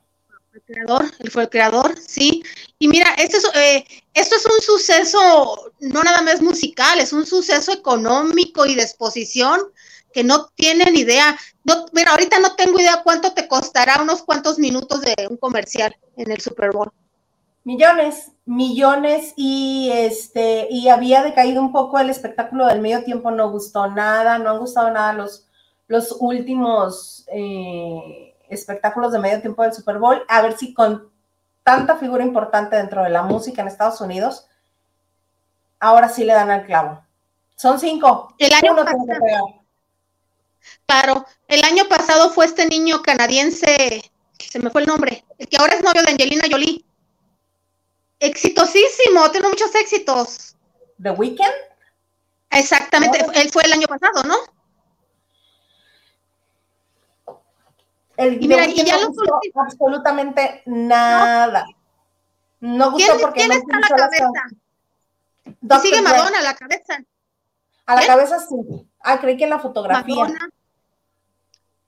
El creador, él fue el creador, sí. Y mira, esto es, eh, esto es un suceso, no nada más musical, es un suceso económico y de exposición que no tienen idea. No, mira, ahorita no tengo idea cuánto te costará unos cuantos minutos de un comercial en el Super Bowl. Millones, millones y este y había decaído un poco el espectáculo del medio tiempo, no gustó nada, no han gustado nada los, los últimos eh, espectáculos de medio tiempo del Super Bowl, a ver si con tanta figura importante dentro de la música en Estados Unidos, ahora sí le dan al clavo. Son cinco. El año pasado. Claro, el año pasado fue este niño canadiense, se me fue el nombre, el que ahora es novio de Angelina Jolie. Exitosísimo, tiene muchos éxitos. ¿The Weeknd? Exactamente, él fue el año pasado, ¿no? El y mira, y ya no gustó absolutamente nada. No, gustó ¿Quién, porque ¿quién está a la cabeza? sigue Madonna a la cabeza. A la cabeza sí. Ah, creí que en la fotografía. Madonna.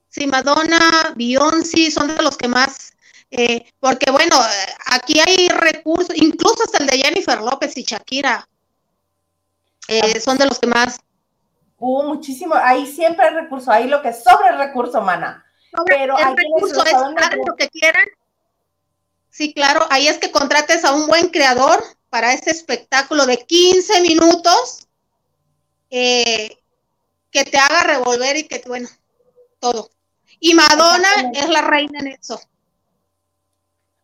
Sí, Madonna, Beyoncé son de los que más, eh, porque bueno, aquí hay recursos, incluso hasta el de Jennifer López y Shakira, eh, ah. son de los que más. Hubo muchísimo, ahí siempre hay recurso, ahí lo que sobre el recurso, mana pero el recurso es lo que quieran. Sí, claro, ahí es que contrates a un buen creador para ese espectáculo de 15 minutos eh, que te haga revolver y que, bueno, todo. Y Madonna es la reina en eso.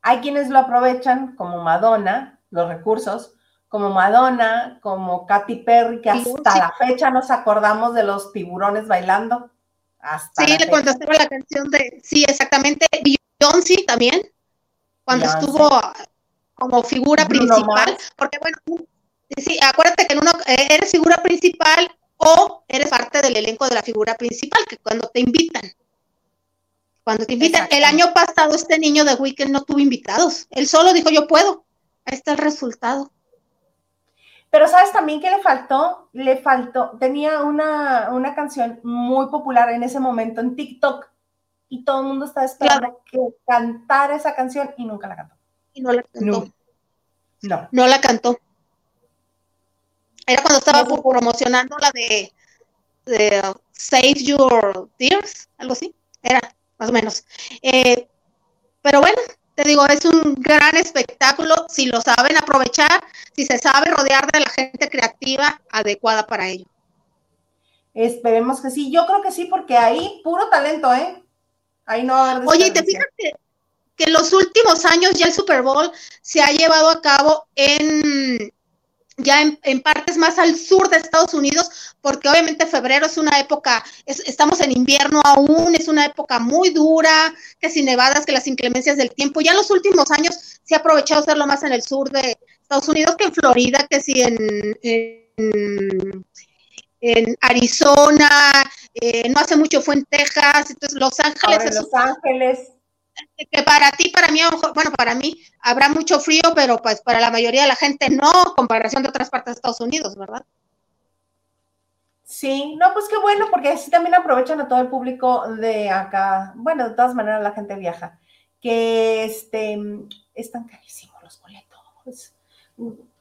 Hay quienes lo aprovechan como Madonna, los recursos, como Madonna, como Katy Perry, que hasta la fecha nos acordamos de los tiburones bailando. Sí, cuando estaba la canción de, sí, exactamente, Beyoncé también, cuando estuvo como figura principal, porque bueno, sí, acuérdate que uno eh, eres figura principal o eres parte del elenco de la figura principal, que cuando te invitan. Cuando te invitan, el año pasado este niño de Weekend no tuvo invitados, él solo dijo yo puedo. Ahí está el resultado. Pero ¿sabes también qué le faltó? Le faltó, tenía una, una canción muy popular en ese momento en TikTok y todo el mundo estaba esperando que cantara esa canción y nunca la cantó. Y no la cantó. No. No, la cantó. Era cuando estaba promocionando la de, de uh, Save Your Tears, algo así. Era, más o menos. Eh, pero bueno, te digo, es un gran espectáculo si lo saben aprovechar, si se sabe rodear de la gente creativa adecuada para ello. Esperemos que sí, yo creo que sí, porque ahí puro talento, ¿eh? Ahí no Oye, te fijas que, que en los últimos años ya el Super Bowl se ha llevado a cabo en ya en, partes más al sur de Estados Unidos, porque obviamente febrero es una época, estamos en invierno aún, es una época muy dura, que sin nevadas, que las inclemencias del tiempo. Ya en los últimos años se ha aprovechado hacerlo más en el sur de Estados Unidos que en Florida, que sí en, en, Arizona, eh, no hace mucho fue en Texas, entonces Los Ángeles. Los Ángeles que para ti, para mí, bueno, para mí habrá mucho frío, pero pues para la mayoría de la gente no, comparación de otras partes de Estados Unidos, ¿verdad? Sí, no, pues qué bueno, porque así también aprovechan a todo el público de acá. Bueno, de todas maneras la gente viaja. Que este están carísimos los boletos.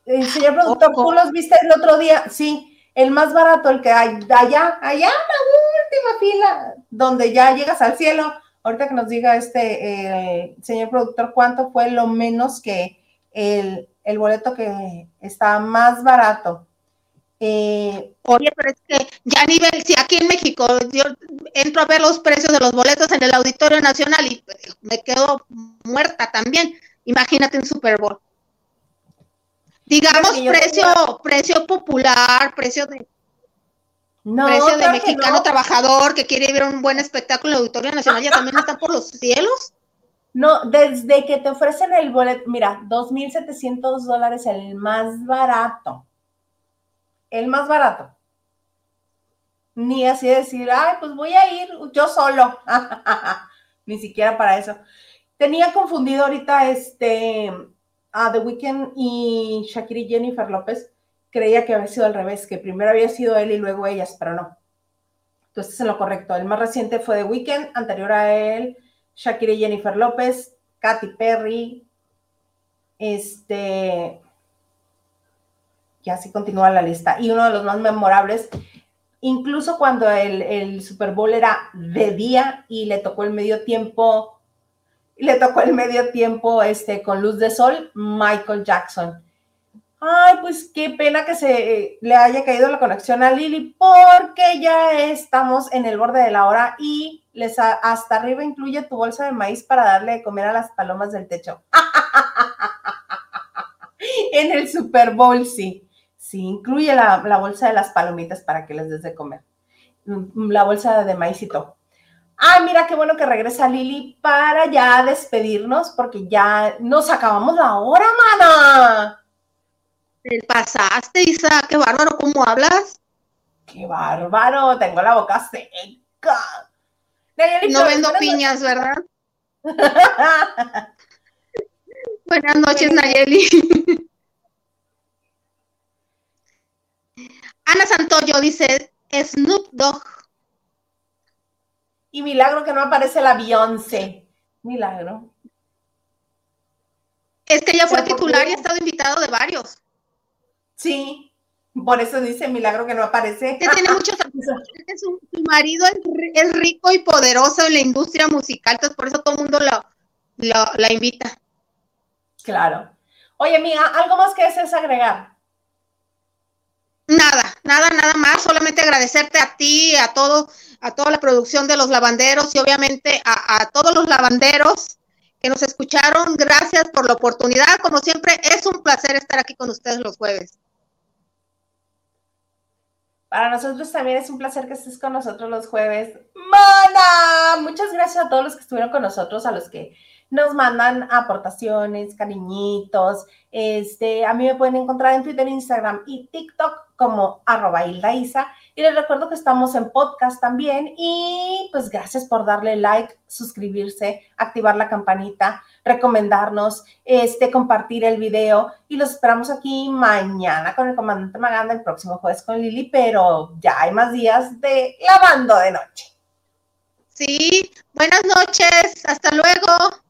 El señor productor, ¿tú los viste el otro día? Sí, el más barato, el que hay allá, allá en la última fila, donde ya llegas al cielo, ahorita que nos diga este eh, señor productor cuánto fue lo menos que el, boleto que está más barato. Eh, Oye, pero es que ya a nivel, si aquí en México yo entro a ver los precios de los boletos en el Auditorio Nacional y me quedo muerta también. Imagínate un Super Bowl. Digamos precio, precio popular, precio de no, precio de mexicano trabajador que quiere ver un buen espectáculo en el Auditorio Nacional, ya también está por los cielos. No, desde que te ofrecen el boleto, mira, 2.700 dólares el más barato. El más barato. Ni así decir, ay, pues voy a ir yo solo. Ni siquiera para eso. Tenía confundido ahorita este a The Weeknd y Shakira y Jennifer López. Creía que había sido al revés, que primero había sido él y luego ellas, pero no. Entonces, en lo correcto. El más reciente fue The Weeknd, anterior a él, Shakira y Jennifer López, Katy Perry, este, y así continúa la lista. Y uno de los más memorables, incluso cuando el, el, Super Bowl era de día y le tocó el medio tiempo, le tocó el medio tiempo este, con luz de sol, Michael Jackson. Ay, pues qué pena que se le haya caído la conexión a Lili, porque ya estamos en el borde de la hora y les hasta arriba incluye tu bolsa de maíz para darle de comer a las palomas del techo. en el Super Bowl, sí. Sí, incluye la, la, bolsa de las palomitas para que les des de comer. Mm, la bolsa de maízito. Ah, mira qué bueno que regresa Lili para ya despedirnos, porque ya nos acabamos la hora, mana. Te pasaste, Isa, qué bárbaro, ¿cómo hablas? Qué bárbaro, tengo la boca seca. Nayeli, no vendo piñas, ¿verdad? buenas noches, Nayeli. Ana Santoyo dice Snoop Dogg. Y milagro que no aparece la Beyoncé. Milagro. Es que ella fue titular y ha estado invitado de varios. Sí, por eso dice milagro que no aparece. Tiene muchos su, su marido es, rico y poderoso en la industria musical, entonces por eso todo el mundo lo, la invita. Claro. Oye, amiga, ¿algo más que desees agregar? Nada, nada, nada más, solamente agradecerte a ti, a todo, a toda la producción de los lavanderos y obviamente a, a todos los lavanderos que nos escucharon. Gracias por la oportunidad. Como siempre, es un placer estar aquí con ustedes los jueves. Para nosotros también es un placer que estés con nosotros los jueves. Mana, muchas gracias a todos los que estuvieron con nosotros, a los que nos mandan aportaciones, cariñitos. Este, a mí me pueden encontrar en Twitter, Instagram y TikTok como arroba Isa. Y les recuerdo que estamos en podcast también. Y pues gracias por darle like, suscribirse, activar la campanita, recomendarnos, este, compartir el video. Y los esperamos aquí mañana con el comandante Maganda, el próximo jueves con Lili, pero ya hay más días de lavando de noche. Sí, buenas noches, hasta luego.